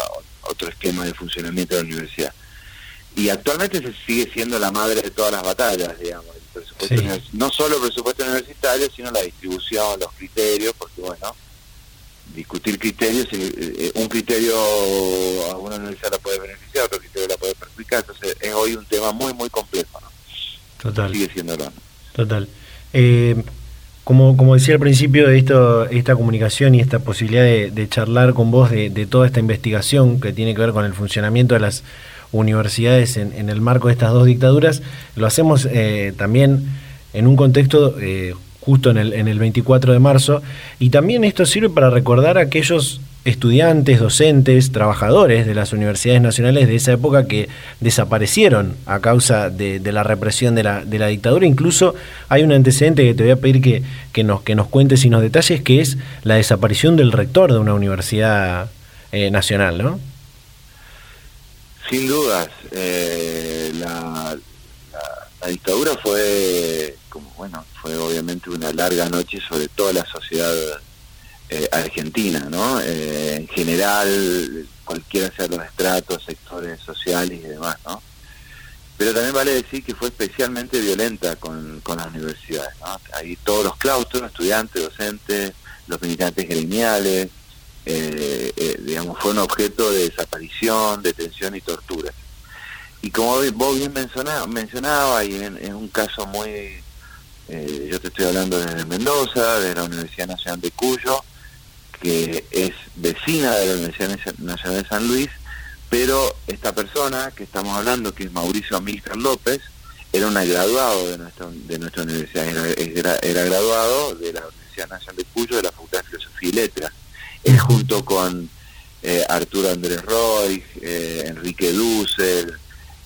Speaker 4: otro esquema de funcionamiento de la universidad. Y actualmente se sigue siendo la madre de todas las batallas, digamos no solo el presupuesto universitario, sino la distribución, los criterios, porque bueno, discutir criterios, eh, eh, un criterio a una universidad la puede beneficiar, otro criterio la puede perjudicar, entonces es hoy un tema muy, muy complejo.
Speaker 1: Total.
Speaker 4: Sigue siendo
Speaker 1: Total. Eh, como, como decía al principio de esto, esta comunicación y esta posibilidad de, charlar con vos de, de, toda esta investigación que tiene que ver con el funcionamiento de las universidades en, el marco de estas dos dictaduras, lo hacemos eh, también en un contexto eh, justo en el, en el 24 de marzo, y también esto sirve para recordar a aquellos estudiantes, docentes, trabajadores de las universidades nacionales de esa época que desaparecieron a causa de, la represión de la, de la, dictadura. Incluso hay un antecedente que te voy a pedir que, que, nos, que nos cuentes y nos detalles, que es la desaparición del rector de una universidad eh, nacional, ¿no?
Speaker 4: Sin dudas, eh, la, dictadura fue, como bueno, fue obviamente una larga noche sobre toda la sociedad eh, argentina, ¿no? Eh, en general, cualquiera sea los estratos, sectores sociales y demás, ¿no? Pero también vale decir que fue especialmente violenta con, con las universidades, ¿no? Ahí todos los claustros, estudiantes, docentes, los militantes gremiales, eh, eh, digamos, fue un objeto de desaparición, detención y tortura. Y como vos bien mencionabas, mencionaba, y en, un caso muy, eh, yo te estoy hablando desde Mendoza, de la Universidad Nacional de Cuyo, que es vecina de la Universidad Nacional de San Luis, pero esta persona que estamos hablando, que es Mauricio Amílcar López, era un graduado de nuestra, de nuestra universidad, era, era graduado de la Universidad Nacional de Cuyo, de la Facultad de Filosofía y Letras junto con eh, Arturo Andrés Roy, eh, Enrique Dussel,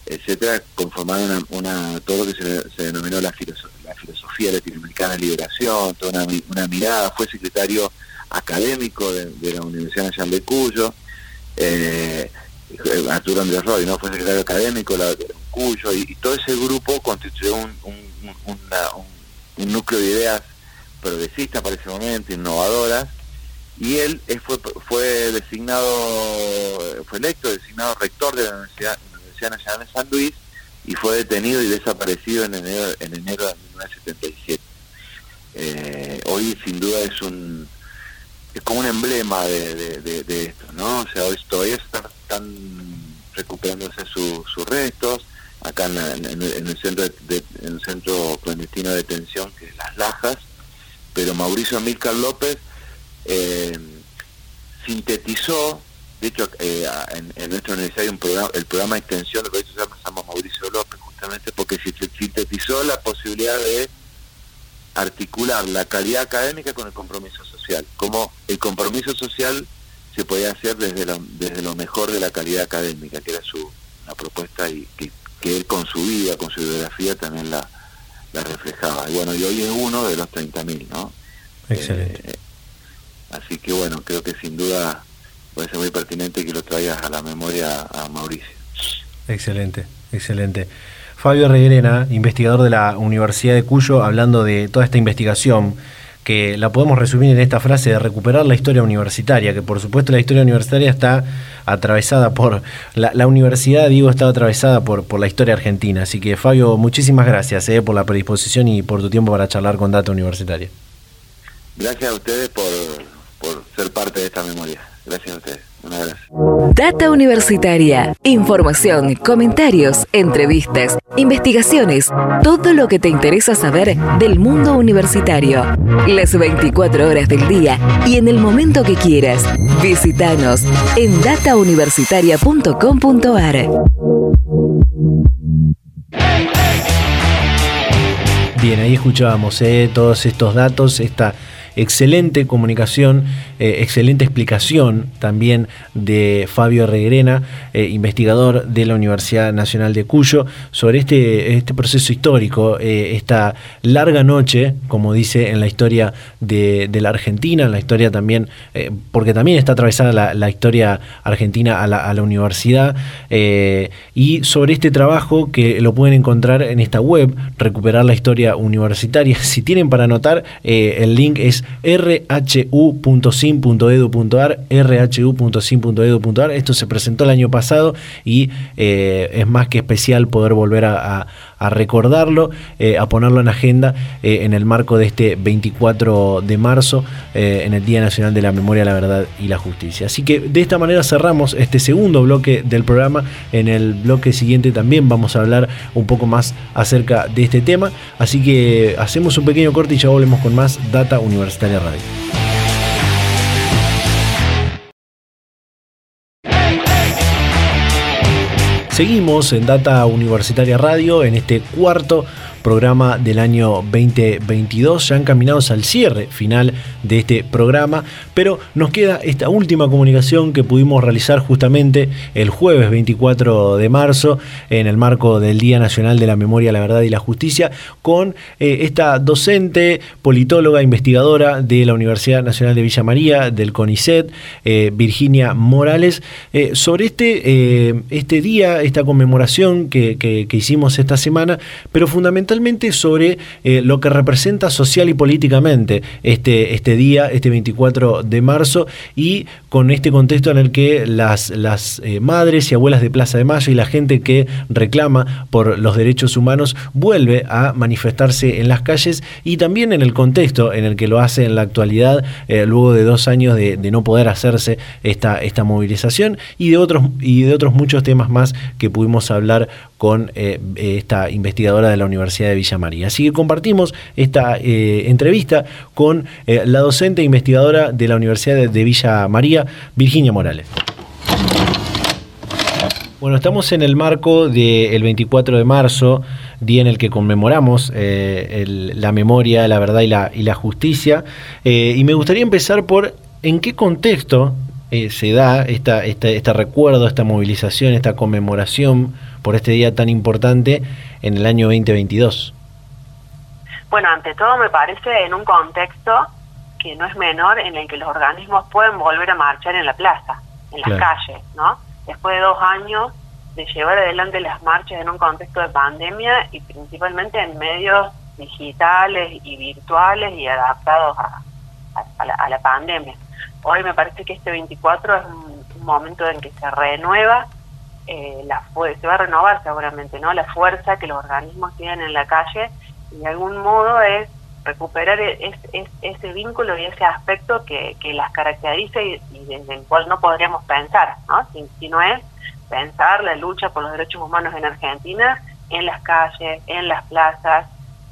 Speaker 4: etcétera, conformaron una, todo lo que se, denominó la, filosofía latinoamericana de liberación, toda una, mirada, fue secretario académico de, la Universidad Nacional de Cuyo, eh, Arturo Andrés Roy, ¿no? fue secretario académico de Cuyo, y, todo ese grupo constituyó un, un, núcleo de ideas progresistas para ese momento, innovadoras, y él fue, fue designado, fue electo, designado rector de la Universidad, Universidad Nacional de San Luis, y fue detenido y desaparecido en enero, en enero de 1977. Eh, hoy sin duda es un es como un emblema de, esto, ¿no? O sea, hoy todavía están, recuperándose sus restos, acá en, el centro de, en el centro clandestino de detención que es Las Lajas, pero Mauricio Amílcar López eh, sintetizó de hecho, eh, en, nuestra universidad hay un programa, el programa de extensión de proyectos se llama Mauricio López, justamente porque sintetizó la posibilidad de articular la calidad académica con el compromiso social. Como el compromiso social se podía hacer desde lo, desde lo mejor de la calidad académica, que era su la propuesta y que, él con su vida, con su biografía también la, la reflejaba. Y bueno, y hoy es uno de los 30.000, ¿no?
Speaker 1: Excelente.
Speaker 4: Eh, así que bueno, creo que sin duda puede ser muy pertinente que lo traigas a la memoria a Mauricio.
Speaker 1: Excelente, excelente. Fabio Reguerena, investigador de la Universidad de Cuyo, hablando de toda esta investigación que la podemos resumir en esta frase de recuperar la historia universitaria, que por supuesto la historia universitaria está atravesada por, la, universidad, digo, está atravesada por, por la historia argentina. Así que Fabio, muchísimas gracias eh, por la predisposición y por tu tiempo para charlar con Data Universitaria.
Speaker 4: Gracias a ustedes por ser parte de esta memoria. Gracias a ustedes. Un abrazo.
Speaker 2: Data Universitaria. Información, comentarios, entrevistas, investigaciones, todo lo que te interesa saber del mundo universitario. Las 24 horas del día y en el momento que quieras. Visítanos en datauniversitaria.com.ar.
Speaker 1: Bien, ahí escuchábamos eh, todos estos datos, esta excelente comunicación, eh, excelente explicación también de Fabio Regrena, eh, investigador de la Universidad Nacional de Cuyo, sobre este, este proceso histórico, eh, esta larga noche, como dice en la historia de, la Argentina, en la historia también, porque también está atravesada la, historia argentina a la, a la universidad, y sobre este trabajo que lo pueden encontrar en esta web, recuperar la historia universitaria. Si tienen para anotar, el link es rhu.sim.edu.ar, rhu.sim.edu.ar. Esto se presentó el año pasado y eh, es más que especial poder volver a, recordarlo, eh, a ponerlo en agenda eh, en el marco de este 24 de marzo, en el Día Nacional de la Memoria, la Verdad y la Justicia. Así que de esta manera cerramos este segundo bloque del programa. En el bloque siguiente también vamos a hablar un poco más acerca de este tema. Así que hacemos un pequeño corte y ya volvemos con más Data Universitaria. Radio. Seguimos en Data Universitaria Radio en este cuarto programa del año 2022, ya encaminados al cierre final de este programa, pero nos queda esta última comunicación que pudimos realizar justamente el jueves 24 de marzo en el marco del Día Nacional de la Memoria, la Verdad y la Justicia con eh, esta docente, politóloga, investigadora de la Universidad Nacional de Villa María, del CONICET, eh, Virginia Morales, eh, sobre este, este día, esta conmemoración que, que hicimos esta semana, pero fundamentalmente sobre eh, lo que representa social y políticamente este, este día, este 24 de marzo, y con este contexto en el que las, las eh, madres y abuelas de Plaza de Mayo y la gente que reclama por los derechos humanos vuelve a manifestarse en las calles y también en el contexto en el que lo hace en la actualidad, eh, luego de dos años de, no poder hacerse esta, esta movilización y de, otros, y de otros muchos temas más que pudimos hablar con esta investigadora de la Universidad de Villa María. Así que compartimos esta eh, entrevista con eh, la docente e investigadora de la Universidad de, Villa María, Virginia Morales. Bueno, estamos en el marco del 24 de marzo, día en el que conmemoramos eh, la memoria, la verdad y la, justicia. y me gustaría empezar por en qué contexto se da esta, este recuerdo, esta movilización, esta conmemoración por este día tan importante en el año 2022?
Speaker 3: Bueno, ante todo me parece en un contexto que no es menor en el que los organismos pueden volver a marchar en la plaza, en las calles, ¿no? Después de dos años de llevar adelante las marchas en un contexto de pandemia y principalmente en medios digitales y virtuales y adaptados a, a, la, pandemia. Hoy me parece que este 24 es un, momento en que se renueva, eh, la se va a renovar seguramente, ¿no? La fuerza que los organismos tienen en la calle y de algún modo es recuperar e, ese vínculo y ese aspecto que, las caracteriza y, desde el cual no podríamos pensar, ¿no? Si, no es pensar la lucha por los derechos humanos en Argentina en las calles, en las plazas,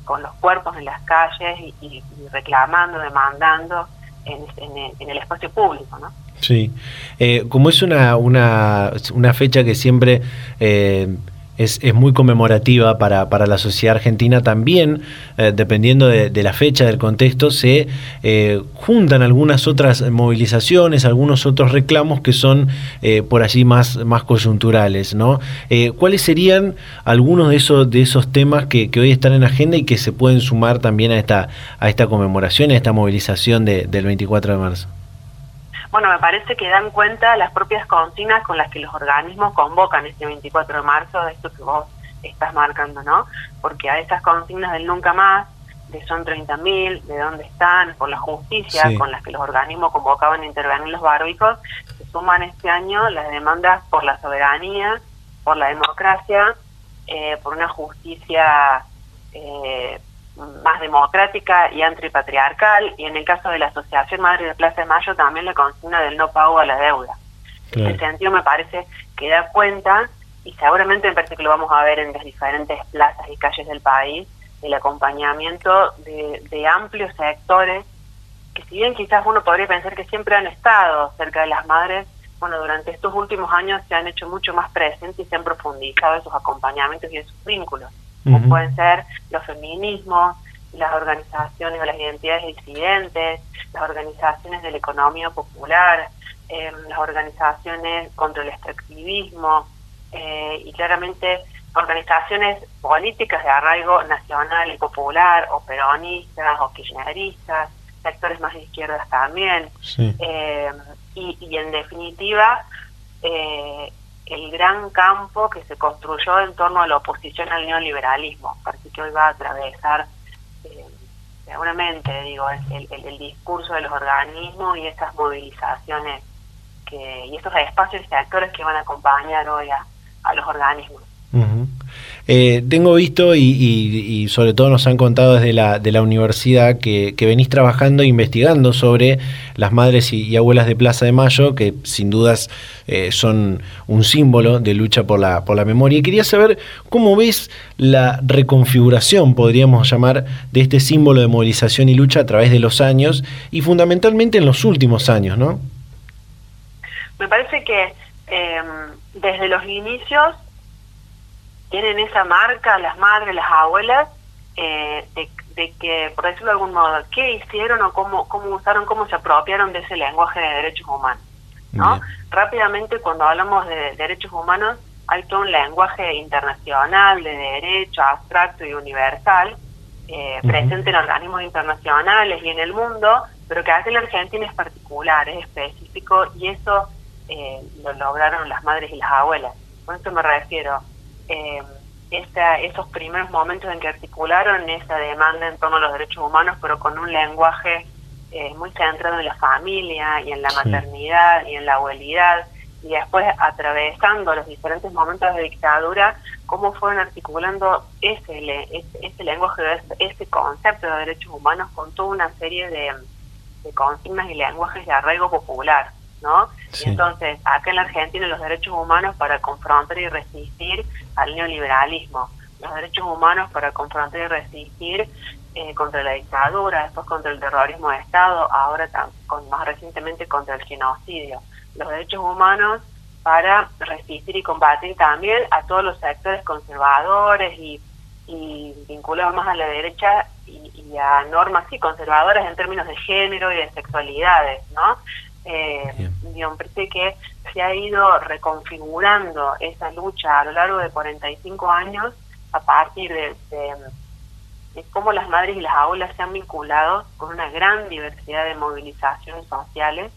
Speaker 3: con los cuerpos en las calles y, reclamando, demandando en, el espacio público, ¿no?
Speaker 1: Sí, eh, como es una, una, fecha que siempre eh, es, es muy conmemorativa para, para, la sociedad argentina. También, eh, dependiendo de, la fecha, del contexto, se eh, juntan algunas otras movilizaciones, algunos otros reclamos que son eh, por allí más, más coyunturales. ¿no? ¿Cuáles serían algunos de esos, de esos temas que, que, hoy están en agenda y que se pueden sumar también a esta, a esta conmemoración, a esta movilización de, del 24 de marzo?
Speaker 3: Bueno, me parece que dan cuenta las propias consignas con las que los organismos convocan este 24 de marzo, de esto que vos estás marcando, ¿no? Porque a esas consignas del nunca más, de son 30.000, de dónde están, por la justicia, con las que los organismos convocaban a intervenir los barbicos, se suman este año las demandas por la soberanía, por la democracia, eh, por una justicia eh, más democrática y antipatriarcal, y en el caso de la Asociación Madre de Plaza de Mayo también la consigna del no pago a la deuda. En ese sentido me parece que da cuenta, y seguramente me parece que lo vamos a ver en las diferentes plazas y calles del país, el acompañamiento de, de amplios sectores que si bien quizás uno podría pensar que siempre han estado cerca de las madres, bueno, durante estos últimos años se han hecho mucho más presentes y se han profundizado esos acompañamientos y esos vínculos como pueden ser los feminismos, las organizaciones o las identidades disidentes, las organizaciones de la economía popular, em, las organizaciones contra el extractivismo eh, y claramente organizaciones políticas de arraigo nacional y popular o peronistas o kirchneristas, sectores más de izquierdas también. Em, y, y, en definitiva, eh, el gran campo que se construyó en torno a la oposición al neoliberalismo. Parece que hoy va a atravesar eh, seguramente, digo, el, discurso de los organismos y estas movilizaciones que, y estos espacios y actores que van a acompañar hoy a, los organismos.
Speaker 1: Eh, tengo visto y, sobre todo nos han contado desde la, de la universidad que, venís trabajando e investigando sobre las madres y, abuelas de Plaza de Mayo, que sin dudas eh, son un símbolo de lucha por la, por la memoria. Y quería saber cómo ves la reconfiguración, podríamos llamar, de este símbolo de movilización y lucha a través de los años y fundamentalmente en los últimos años, ¿no?
Speaker 3: Me parece que em, desde los inicios tienen esa marca, las madres, las abuelas, eh, de, que, por decirlo de algún modo, qué hicieron o cómo, cómo usaron, cómo se apropiaron de ese lenguaje de derechos humanos. ¿no? Rápidamente, cuando hablamos de derechos humanos, hay todo un lenguaje internacional de derecho abstracto y universal, eh, presente en organismos internacionales y en el mundo, pero que hace en la Argentina es particular, es específico, y eso eh, lo lograron las madres y las abuelas. Con esto me refiero eh, esos primeros momentos en que articularon esa demanda en torno a los derechos humanos, pero con un lenguaje eh, muy centrado en la familia y en la maternidad y en la abuelidad, y después atravesando los diferentes momentos de dictadura, cómo fueron articulando ese, ese, lenguaje, ese, concepto de derechos humanos con toda una serie de, de consignas y lenguajes de arraigo popular. ¿No? Y entonces, acá en la Argentina los derechos humanos para confrontar y resistir al neoliberalismo, los derechos humanos para confrontar y resistir eh, contra la dictadura, después contra el terrorismo de Estado, ahora con, más recientemente contra el genocidio, los derechos humanos para resistir y combatir también a todos los sectores conservadores y, y vinculados más a la derecha y, y a normas sí conservadoras en términos de género y de sexualidades, ¿no? Eh, me parece que se ha ido reconfigurando esa lucha a lo largo de 45 años a partir de, de cómo las madres y las aulas se han vinculado con una gran diversidad de movilizaciones sociales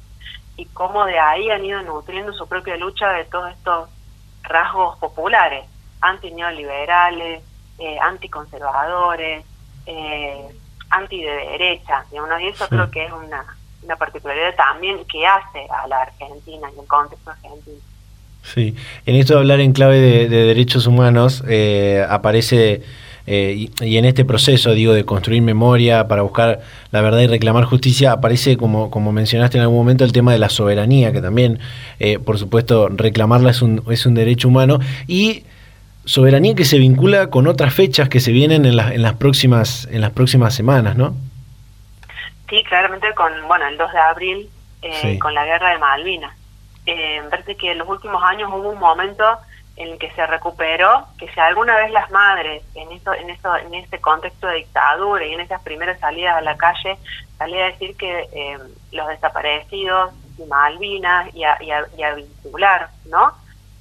Speaker 3: y cómo de ahí han ido nutriendo su propia lucha de todos estos rasgos populares, antineoliberales, eh, anticonservadores, eh, anti de derecha, y eso creo que es una, una particularidad también que hace a la Argentina y el contexto argentino.
Speaker 1: Sí, en esto de hablar en clave de, derechos humanos eh, aparece, eh, y, en este proceso, digo, de construir memoria para buscar la verdad y reclamar justicia, aparece, como, como mencionaste en algún momento, el tema de la soberanía, que también, eh, por supuesto, reclamarla es un, es un derecho humano, y soberanía que se vincula con otras fechas que se vienen en, en, las, próximas, en las próximas semanas, ¿no?
Speaker 3: Sí, claramente con, bueno, el 2 de abril, con la guerra de Malvinas. Eh, parece que en los últimos años hubo un momento en el que se recuperó, que si alguna vez las madres en eso, en eso, en ese contexto de dictadura y en esas primeras salidas a la calle, salía a decir que eh, los desaparecidos y Malvinas y a, y a, vincular, ¿no?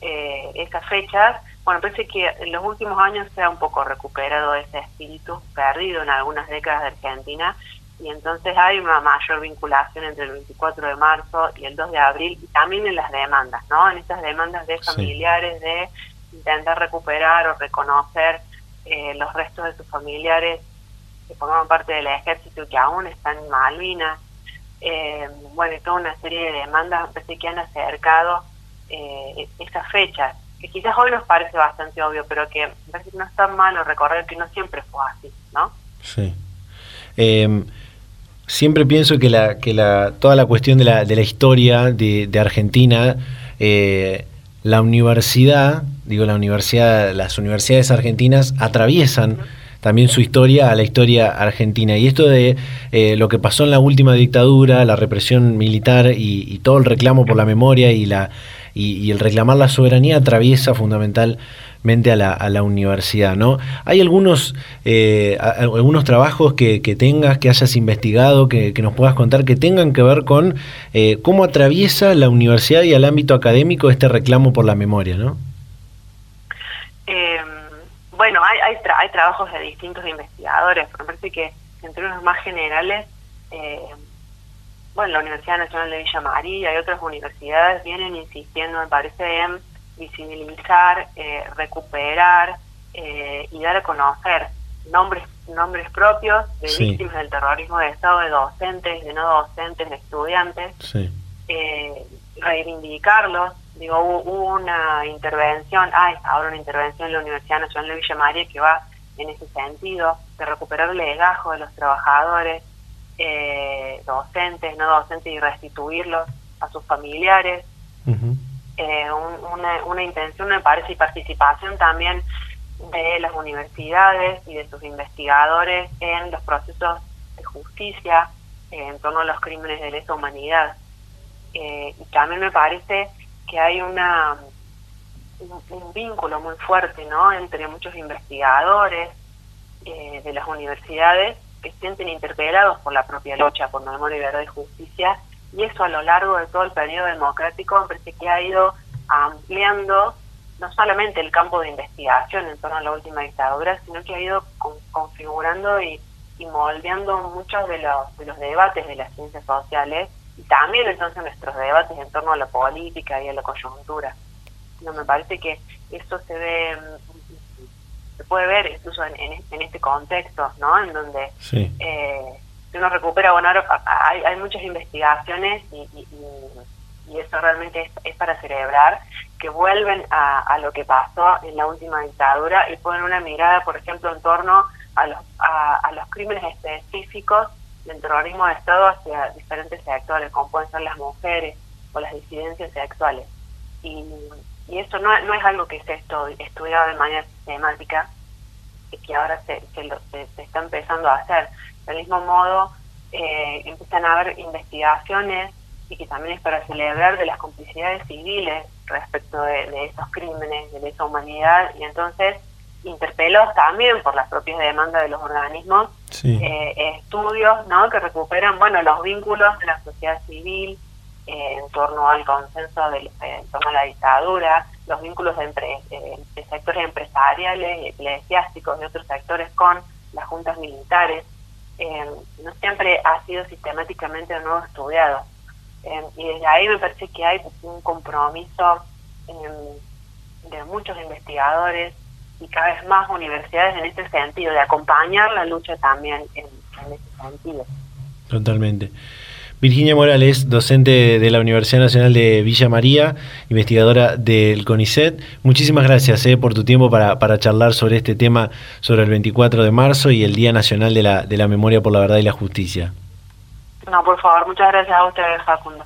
Speaker 3: Eh, esas fechas, bueno, parece que en los últimos años se ha un poco recuperado ese espíritu perdido en algunas décadas de Argentina y entonces hay una mayor vinculación entre el 24 de marzo y el 2 de abril y también en las demandas, ¿no? En estas demandas de familiares de intentar recuperar o reconocer eh, los restos de sus familiares que formaban parte del ejército y que aún están en Malvinas. Eh, bueno, y toda una serie de demandas que han acercado eh, esas fechas, que quizás hoy nos parece bastante obvio, pero que parece que no es tan malo recordar que no siempre fue así, ¿no?
Speaker 1: Sí. Eh, siempre pienso que, la, que la, toda la cuestión de la, de la historia de, Argentina, eh, la universidad, digo la universidad, las universidades argentinas atraviesan también su historia a la historia argentina. Y esto de eh, lo que pasó en la última dictadura, la represión militar y, todo el reclamo por la memoria y, la, y el reclamar la soberanía atraviesa fundamental a la, a la universidad, ¿no? ¿Hay algunos, eh, algunos trabajos que, que, tengas, que hayas investigado, que, nos puedas contar, que tengan que ver con eh, cómo atraviesa la universidad y el ámbito académico este reclamo por la memoria, ¿no?
Speaker 3: Em, bueno, hay, hay, hay, trabajos de distintos investigadores, pero me parece que entre unos más generales, eh, bueno, la Universidad Nacional de Villa María y otras universidades vienen insistiendo, me parece, en visibilizar, eh, recuperar eh, y dar a conocer nombres nombres propios de víctimas del terrorismo de Estado, de docentes, de no docentes, de estudiantes, eh, reivindicarlos. Digo, hubo, una intervención, hay ahora una intervención en la Universidad Nacional de Villa María que va en ese sentido, de recuperar el legajo de los trabajadores, docentes, no docentes, y restituirlos a sus familiares eh, una, una intención, me parece, y participación también de las universidades y de sus investigadores en los procesos de justicia en torno a los crímenes de lesa humanidad. Eh, y también me parece que hay una un, vínculo muy fuerte ¿no? entre muchos investigadores eh, de las universidades que se sienten interpelados por la propia lucha por memoria, verdad y justicia y eso a lo largo de todo el periodo democrático me parece que ha ido ampliando no solamente el campo de investigación en torno a la última dictadura, sino que ha ido configurando y, moldeando muchos de los, de los debates de las ciencias sociales y también entonces nuestros debates en torno a la política y a la coyuntura. No, me parece que eso se ve se puede ver incluso en, en, este contexto, ¿no? En donde eh, uno recupera, bueno, hay, hay muchas investigaciones y, y, eso realmente es, para celebrar, que vuelven a, lo que pasó en la última dictadura y ponen una mirada, por ejemplo, en torno a los, a, los crímenes específicos del terrorismo de Estado hacia diferentes sectores, como pueden ser las mujeres o las disidencias sexuales. Y, y eso no, es algo que se estudiado de manera sistemática y que ahora se, se, se está empezando a hacer del mismo modo, eh, empiezan a haber investigaciones y que también es para celebrar de las complicidades civiles respecto de, estos crímenes, de esa humanidad, y entonces interpelos también por las propias demandas de los organismos, eh, estudios ¿no? que recuperan bueno los vínculos de la sociedad civil eh, en torno al consenso, de, en torno a la dictadura, los vínculos de, de sectores empresariales, eclesiásticos y otros sectores con
Speaker 5: las juntas militares, eh, no siempre ha sido sistemáticamente de nuevo estudiado. Eh, y desde ahí me parece que hay un compromiso de muchos investigadores y cada vez más universidades en este sentido, de acompañar la lucha también en, en ese sentido.
Speaker 1: Totalmente. Virginia Morales, docente de la Universidad Nacional de Villa María, investigadora del CONICET. Muchísimas gracias eh, por tu tiempo para, charlar sobre este tema, sobre el 24 de marzo y el Día Nacional de la, de la Memoria por la Verdad y la Justicia.
Speaker 5: No, por favor, muchas gracias a ustedes, Facundo.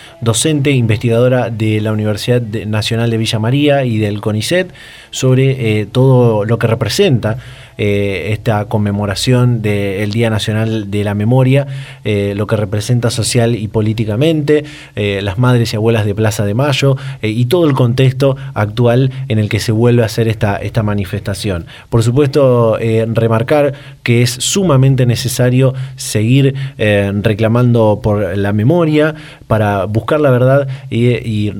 Speaker 1: docente, investigadora de la Universidad Nacional de Villa María y del CONICET, sobre eh, todo lo que representa eh, esta conmemoración del Día Nacional de la Memoria, eh, lo que representa social y políticamente, las madres y abuelas de Plaza de Mayo y todo el contexto actual en el que se vuelve a hacer esta, esta manifestación. Por supuesto, remarcar que es sumamente necesario seguir reclamando por la memoria para buscar la verdad y,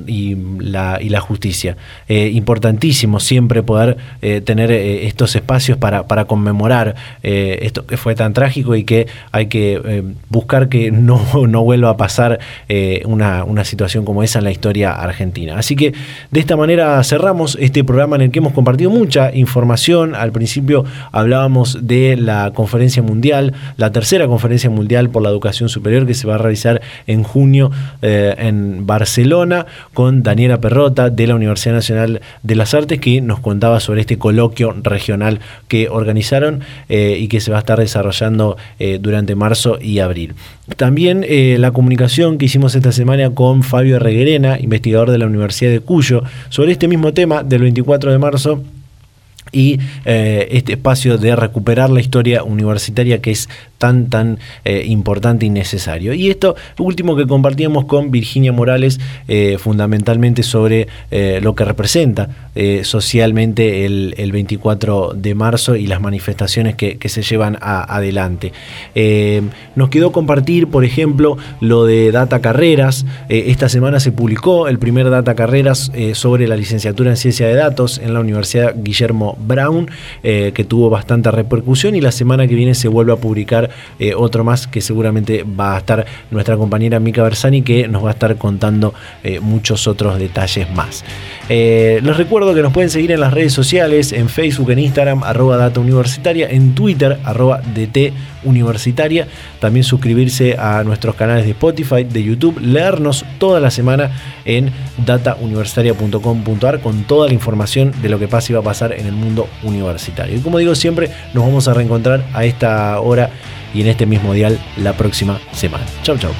Speaker 1: la, y la, justicia. importantísimo siempre poder tener estos espacios para, para conmemorar eh, esto que fue tan trágico y que hay que eh, buscar que no, no, vuelva a pasar eh, una, una, situación como esa en la historia argentina. Así que de esta manera cerramos este programa en el que hemos compartido mucha información. Al principio hablábamos de la conferencia mundial, la tercera conferencia mundial por la educación superior que se va a realizar en junio en Barcelona con Daniela Perrota de la Universidad Nacional de las Artes que nos contaba sobre este coloquio regional que organizaron eh, y que se va a estar desarrollando eh, durante marzo y abril. También eh, la comunicación que hicimos esta semana con Fabio Reguerena, investigador de la Universidad de Cuyo, sobre este mismo tema del 24 de marzo y este espacio de recuperar la historia universitaria que es tan, tan eh, importante y necesario. Y esto último que compartíamos con Virginia Morales, eh, fundamentalmente sobre eh, lo que representa socialmente el, 24 de marzo y las manifestaciones que, se llevan adelante. nos quedó compartir, por ejemplo, lo de Data Carreras. esta semana se publicó el primer Data Carreras sobre la licenciatura en Ciencia de Datos en la Universidad Guillermo Brown, que tuvo bastante repercusión y la semana que viene se vuelve a publicar eh, otro más que seguramente va a estar nuestra compañera Mica Bersani que nos va a estar contando eh, muchos otros detalles más. Eh, les recuerdo que nos pueden seguir en las redes sociales, en Facebook, en Instagram, arroba data universitaria, en Twitter, arroba DT universitaria. También suscribirse a nuestros canales de Spotify, de YouTube, leernos toda la semana en datauniversitaria.com.ar con toda la información de lo que pasa y va a pasar en el mundo universitario. Y como digo siempre, nos vamos a reencontrar a esta hora y en este mismo dial la próxima semana. Chau, chau.